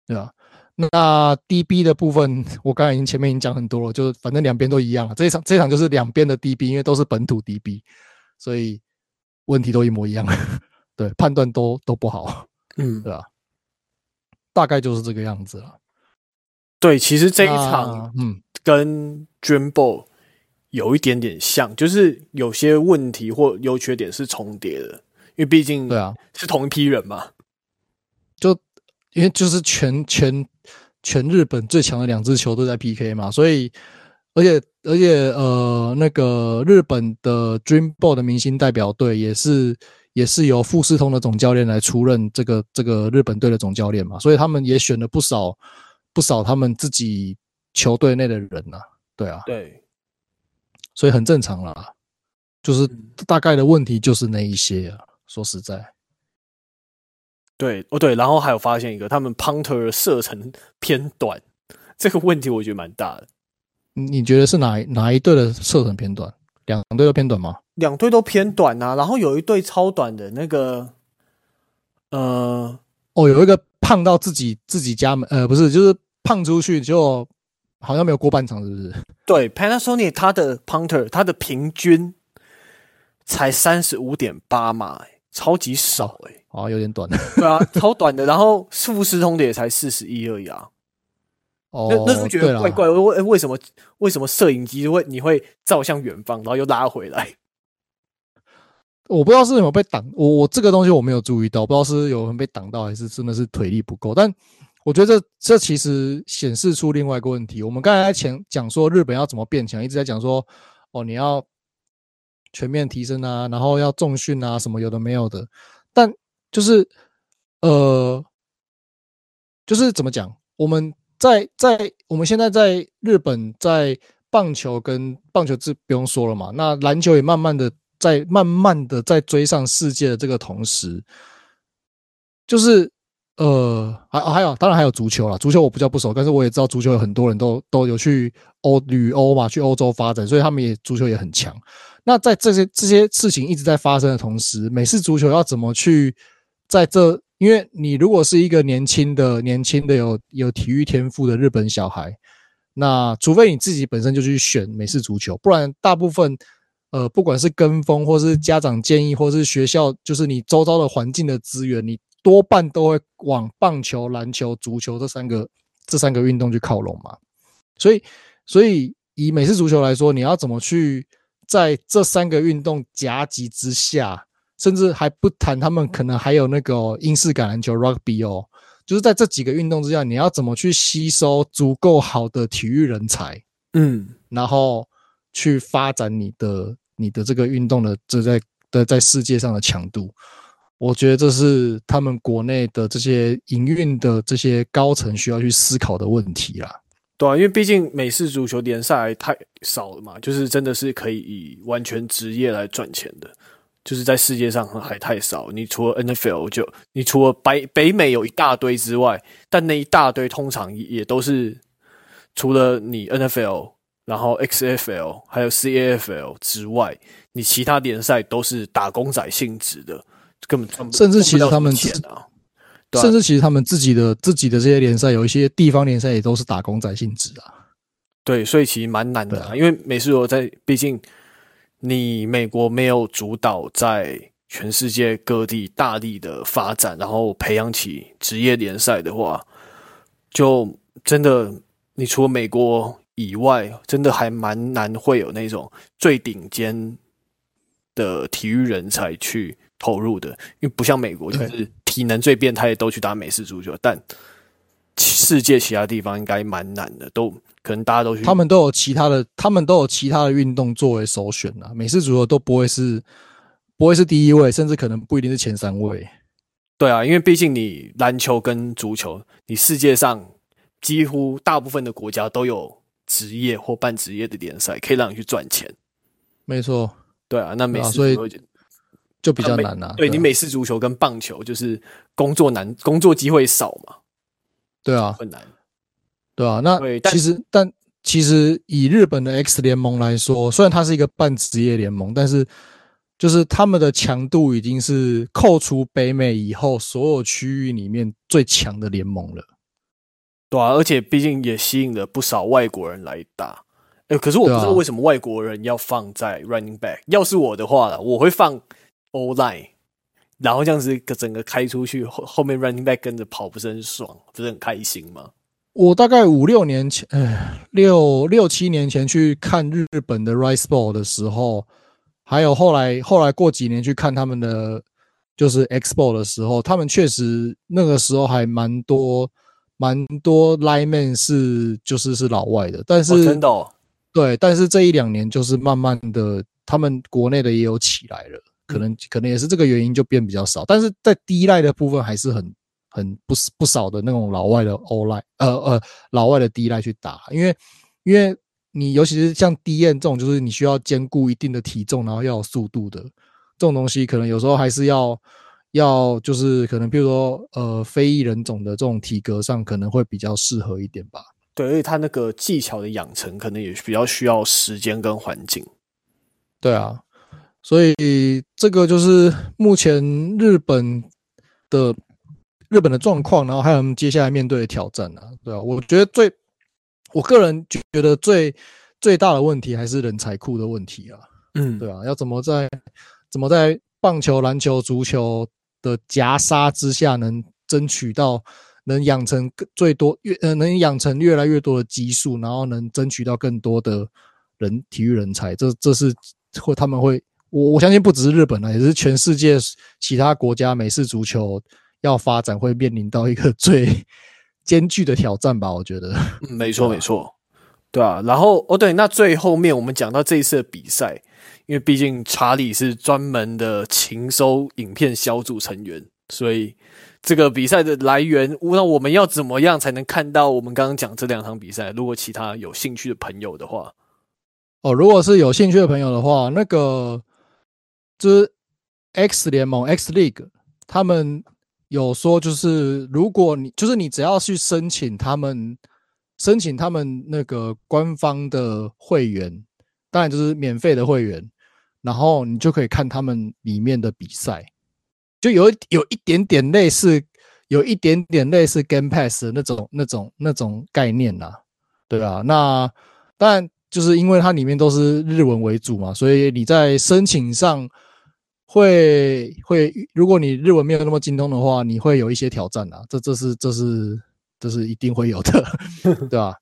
[SPEAKER 1] 对吧？那 DB 的部分，我刚才已经前面已经讲很多了，就是反正两边都一样了。这一场这一场就是两边的 DB，因为都是本土 DB，所以问题都一模一样。对，判断都都不好，嗯，对吧？大概就是这个样子了。
[SPEAKER 2] 对，其实这一场，嗯，跟 Dream Ball 有一点点像，就是有些问题或优缺点是重叠的，因为毕竟对啊，是同一批人嘛。
[SPEAKER 1] 就因为就是全全全日本最强的两支球队在 PK 嘛，所以而且而且呃那个日本的 Dream Ball 的明星代表队也是也是由富士通的总教练来出任这个这个日本队的总教练嘛，所以他们也选了不少不少他们自己球队内的人呐、啊，对啊，
[SPEAKER 2] 对，
[SPEAKER 1] 所以很正常啦，就是大概的问题就是那一些啊，说实在。
[SPEAKER 2] 对，哦对，然后还有发现一个，他们 punter 的射程偏短，这个问题我觉得蛮大的。
[SPEAKER 1] 你觉得是哪哪一队的射程偏短？两队都偏短吗？
[SPEAKER 2] 两队都偏短啊，然后有一队超短的那个，呃，
[SPEAKER 1] 哦，有一个胖到自己自己家门，呃，不是，就是胖出去就好像没有过半场，是不是？
[SPEAKER 2] 对，Panasonic 它的 punter 它的平均才三十五点八码，超级少哎、欸。
[SPEAKER 1] 哦，有点短。
[SPEAKER 2] 对啊，超短的。然后富士通的也才四十一而已啊。哦，那那是觉得怪怪？为为什么为什么摄影机会你会照向远方，然后又拉回来？
[SPEAKER 1] 我不知道是有没有被挡。我我这个东西我没有注意到，不知道是有人被挡到，还是真的是腿力不够。但我觉得这这其实显示出另外一个问题。我们刚才前讲说日本要怎么变强，一直在讲说哦，你要全面提升啊，然后要重训啊，什么有的没有的，但。就是，呃，就是怎么讲？我们在在我们现在在日本，在棒球跟棒球这不用说了嘛。那篮球也慢慢的在慢慢的在追上世界的这个同时，就是呃，还还有，当然还有足球啦。足球我比较不熟，但是我也知道足球有很多人都都有去欧旅欧嘛，去欧洲发展，所以他们也足球也很强。那在这些这些事情一直在发生的同时，美式足球要怎么去在这？因为你如果是一个年轻的、年轻的有有体育天赋的日本小孩，那除非你自己本身就去选美式足球，不然大部分呃，不管是跟风，或是家长建议，或是学校，就是你周遭的环境的资源，你。多半都会往棒球、篮球、足球这三个这三个运动去靠拢嘛，所以所以以美式足球来说，你要怎么去在这三个运动夹击之下，甚至还不谈他们可能还有那个英式橄榄球 （rugby） 哦，就是在这几个运动之下，你要怎么去吸收足够好的体育人才，嗯，然后去发展你的你的这个运动的这在的在世界上的强度。我觉得这是他们国内的这些营运的这些高层需要去思考的问题啦。
[SPEAKER 2] 对啊，因为毕竟美式足球联赛太少了嘛，就是真的是可以以完全职业来赚钱的，就是在世界上还太少。你除了 NFL 就，你除了北北美有一大堆之外，但那一大堆通常也都是除了你 NFL，然后 XFL 还有 CAFL 之外，你其他联赛都是打工仔性质的。根本
[SPEAKER 1] 甚至其实他们自己，甚至其实他们自己的自己的这些联赛，有一些地方联赛也都是打工仔性质啊。
[SPEAKER 2] 对，所以其实蛮难的啊，因为美式足球在，毕竟你美国没有主导在全世界各地大力的发展，然后培养起职业联赛的话，就真的你除了美国以外，真的还蛮难会有那种最顶尖的体育人才去。投入的，因为不像美国，就是体能最变态的都去打美式足球，但世界其他地方应该蛮难的，都可能大家都去，
[SPEAKER 1] 他们都有其他的，他们都有其他的运动作为首选啊。美式足球都不会是不会是第一位，甚至可能不一定是前三位。
[SPEAKER 2] 对啊，因为毕竟你篮球跟足球，你世界上几乎大部分的国家都有职业或半职业的联赛，可以让你去赚钱。
[SPEAKER 1] 没错，
[SPEAKER 2] 对啊，那美式足球。
[SPEAKER 1] 就比较难呐、啊，
[SPEAKER 2] 对，你美式足球跟棒球就是工作难，工作机会少嘛，
[SPEAKER 1] 对啊，
[SPEAKER 2] 很难，
[SPEAKER 1] 对啊。那其实，但其实以日本的 X 联盟来说，虽然它是一个半职业联盟，但是就是他们的强度已经是扣除北美以后所有区域里面最强的联盟了，
[SPEAKER 2] 对啊。而且毕竟也吸引了不少外国人来打，哎，可是我不知道为什么外国人要放在 running back。要是我的话，我会放。O-line，然后这样子整个开出去，后后面 running back 跟着跑，不是很爽，不是很开心吗？
[SPEAKER 1] 我大概五六年前，哎，六六七年前去看日本的 Rice Ball 的时候，还有后来后来过几年去看他们的就是 X Bowl 的时候，他们确实那个时候还蛮多蛮多 lineman 是就是是老外的，但是、哦、
[SPEAKER 2] 真的、哦、
[SPEAKER 1] 对，但是这一两年就是慢慢的，他们国内的也有起来了。可能可能也是这个原因，就变比较少，但是在 D line 的部分还是很很不不少的那种老外的 O line，呃呃老外的 D line 去打，因为因为你尤其是像 DN 这种，就是你需要兼顾一定的体重，然后要有速度的这种东西，可能有时候还是要要就是可能比如说呃非裔人种的这种体格上可能会比较适合一点吧。
[SPEAKER 2] 对，而且他那个技巧的养成可能也比较需要时间跟环境。
[SPEAKER 1] 对啊。所以这个就是目前日本的日本的状况，然后还有我们接下来面对的挑战啊，对啊，我觉得最，我个人觉得最最大的问题还是人才库的问题啊，嗯，对啊，要怎么在怎么在棒球、篮球、足球的夹杀之下，能争取到能养成最多越呃能养成越来越多的基数，然后能争取到更多的人体育人才，这这是会他们会。我我相信不只是日本啊，也是全世界其他国家美式足球要发展会面临到一个 最艰巨的挑战吧？我觉得，
[SPEAKER 2] 嗯，没错没错，对啊。然后哦对，那最后面我们讲到这一次的比赛，因为毕竟查理是专门的情收影片小组成员，所以这个比赛的来源，那我们要怎么样才能看到我们刚刚讲这两场比赛？如果其他有兴趣的朋友的话，
[SPEAKER 1] 哦，如果是有兴趣的朋友的话，那个。就是 X 联盟 X League，他们有说，就是如果你就是你只要去申请他们申请他们那个官方的会员，当然就是免费的会员，然后你就可以看他们里面的比赛，就有有一点点类似，有一点点类似 Game Pass 的那种那种那种概念呐，对啊，那当然就是因为它里面都是日文为主嘛，所以你在申请上。会会，如果你日文没有那么精通的话，你会有一些挑战啊，这这是这是这是一定会有的，对吧？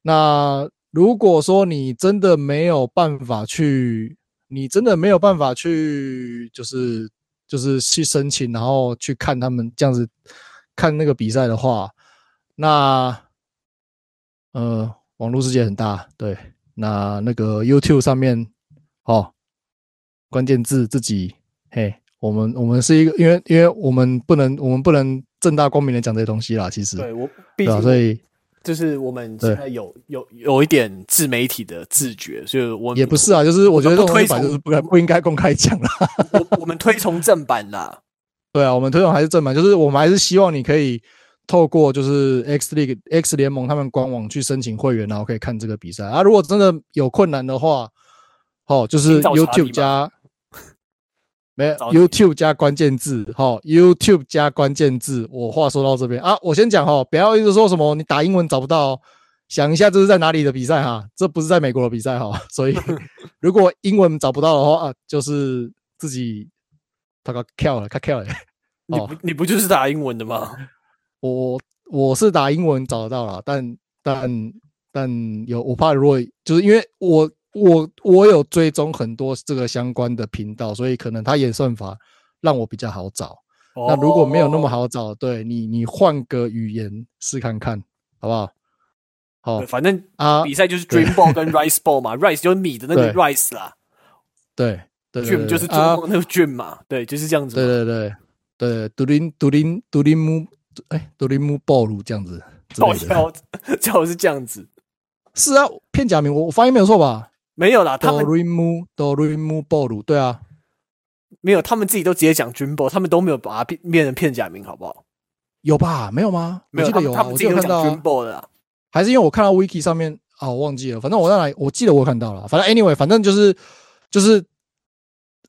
[SPEAKER 1] 那如果说你真的没有办法去，你真的没有办法去，就是就是去申请，然后去看他们这样子看那个比赛的话，那呃，网络世界很大，对，那那个 YouTube 上面，哦，关键字自己。嘿我们我们是一个，因为因为我们不能我们不能正大光明的讲这些东西啦。其实，
[SPEAKER 2] 对我，毕竟、啊、
[SPEAKER 1] 所以
[SPEAKER 2] 就是我们现在有有有一点自媒体的自觉，所以我
[SPEAKER 1] 也不是啊，就是我觉得这种东西就是不该不应该公开讲啦。
[SPEAKER 2] 我我们推崇正版啦，
[SPEAKER 1] 对啊，我们推崇还是正版，就是我们还是希望你可以透过就是 X League X 联盟他们官网去申请会员，然后可以看这个比赛啊。如果真的有困难的话，哦，就是 YouTube 加。没有 YouTube 加关键字，哈，YouTube 加关键字。我话说到这边啊，我先讲哈，不要一直说什么你打英文找不到，想一下这是在哪里的比赛哈，这不是在美国的比赛哈，所以 如果英文找不到的话啊，就是自己他个跳了，他跳了。
[SPEAKER 2] 你不你不就是打英文的吗？
[SPEAKER 1] 我我是打英文找得到了，但但但有我怕如果就是因为我。我我有追踪很多这个相关的频道，所以可能他演算法让我比较好找。Oh. 那如果没有那么好找，对你你换个语言试看看，好不好？好，
[SPEAKER 2] 反正啊，比赛就是 Dream Ball 跟 Rice Ball 嘛，Rice 就是米的那个 Rice 啦，
[SPEAKER 1] 对
[SPEAKER 2] ，Dream 就是中国那个 Dream 嘛，对，就是这样子。
[SPEAKER 1] 对对对对，杜林杜林杜林木，哎，杜林木暴露这样子。
[SPEAKER 2] 哦，叫叫是这样子。
[SPEAKER 1] 是啊，片假名，我我发音没有错吧？
[SPEAKER 2] 没有啦，他们
[SPEAKER 1] Dorimu Dorimu Ball 对啊，
[SPEAKER 2] 没有，他们自己都直接讲 Ball，他们都没有把它变变成片假名，好不好？
[SPEAKER 1] 有吧？没有吗？
[SPEAKER 2] 没有，我记得有啊，他们自讲 Ball 的，
[SPEAKER 1] 还是因为我看到 Wiki 上面啊，我忘记了，反正我在哪，我记得我看到了，反正 Anyway，反正就是就是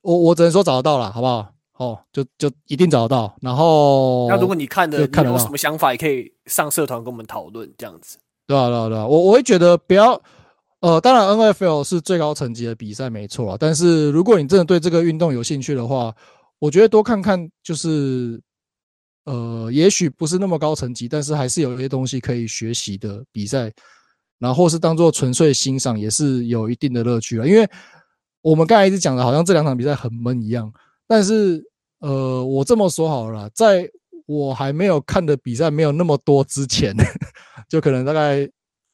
[SPEAKER 1] 我我只能说找得到了，好不好？哦，就就一定找得到。然后，
[SPEAKER 2] 那如果你看的看有什么想法，也可以上社团跟我们讨论，这样子。
[SPEAKER 1] 对啊，对啊，对啊，我我会觉得不要。呃，当然，NFL 是最高层级的比赛，没错啊。但是，如果你真的对这个运动有兴趣的话，我觉得多看看，就是，呃，也许不是那么高层级，但是还是有一些东西可以学习的比赛，然后是当做纯粹欣赏，也是有一定的乐趣啊。因为我们刚才一直讲的，好像这两场比赛很闷一样，但是，呃，我这么说好了，在我还没有看的比赛没有那么多之前，就可能大概。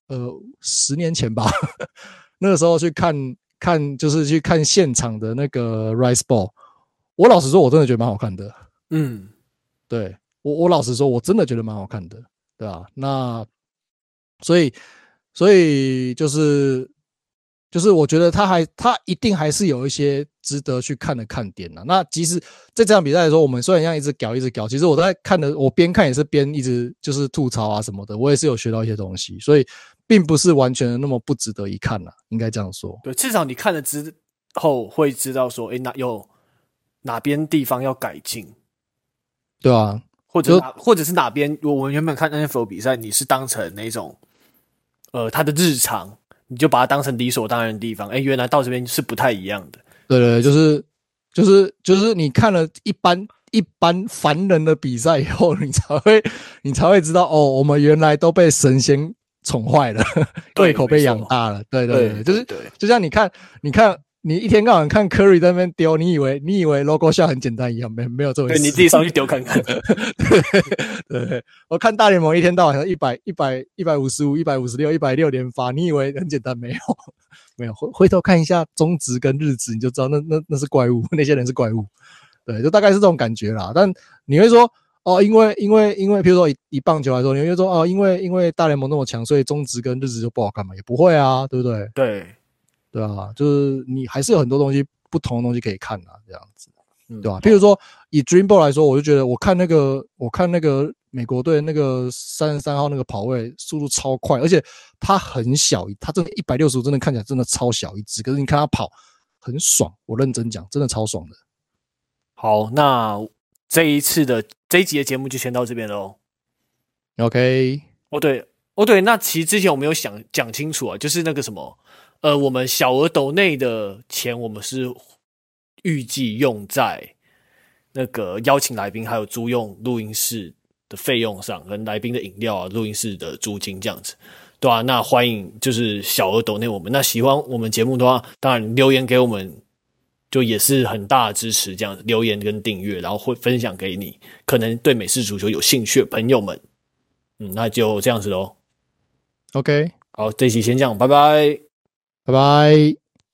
[SPEAKER 1] 呃，十年前吧，那个时候去看看，就是去看现场的那个 Rice Ball。我老实说，我真的觉得蛮好看的。嗯，对我，我老实说，我真的觉得蛮好看的，对吧？那所以，所以就是。就是我觉得他还他一定还是有一些值得去看的看点呐。那其实在这场比赛的时候，我们虽然像一直搞一直搞，其实我在看的，我边看也是边一直就是吐槽啊什么的，我也是有学到一些东西，所以并不是完全的那么不值得一看呐，应该这样说。
[SPEAKER 2] 对，至少你看了之后会知道说，诶，哪有哪边地方要改进，
[SPEAKER 1] 对啊，
[SPEAKER 2] 或者或者是哪边，我们原本看 NFL 比赛，你是当成那种呃他的日常。你就把它当成理所当然的地方，哎、欸，原来到这边是不太一样的。
[SPEAKER 1] 对对，就是就是就是你看了一般一般凡人的比赛以后，你才会你才会知道哦，我们原来都被神仙宠坏了，胃口被养大了。对对对，就是就像你看，你看。你一天到晚看 Curry 在那边丢，你以为你以为 logo 笑很简单一样，没没有这回事。
[SPEAKER 2] 对，你自己上去丢看看。
[SPEAKER 1] 对对，我看大联盟一天到晚一百一百一百五十五、一百五十六、一百六连发，你以为很简单？没有，没有。回回头看一下中值跟日值，你就知道那那那是怪物，那些人是怪物。对，就大概是这种感觉啦。但你会说哦，因为因为因为，比如说以以棒球来说，你会说哦，因为因为大联盟那么强，所以中职跟日职就不好看嘛？也不会啊，对不对？
[SPEAKER 2] 对。
[SPEAKER 1] 对啊，就是你还是有很多东西不同的东西可以看啊，这样子。对吧？譬如说以 Dream Ball 来说，我就觉得我看那个我看那个美国队那个三十三号那个跑位速度超快，而且他很小，他真的一百六十五，真的看起来真的超小一只，可是你看他跑很爽，我认真讲，真的超爽的。
[SPEAKER 2] 好，那这一次的这一集的节目就先到这边喽。
[SPEAKER 1] OK，
[SPEAKER 2] 哦对，哦对，那其实之前我没有想讲清楚啊，就是那个什么，呃，我们小额抖内的钱，我们是预计用在那个邀请来宾还有租用录音室的费用上，跟来宾的饮料啊、录音室的租金这样子，对啊，那欢迎就是小额抖内我们，那喜欢我们节目的话，当然留言给我们，就也是很大的支持，这样子留言跟订阅，然后会分享给你可能对美式足球有兴趣的朋友们。嗯，那就这样子喽。
[SPEAKER 1] OK，
[SPEAKER 2] 好，这期先这样，拜拜，
[SPEAKER 1] 拜拜。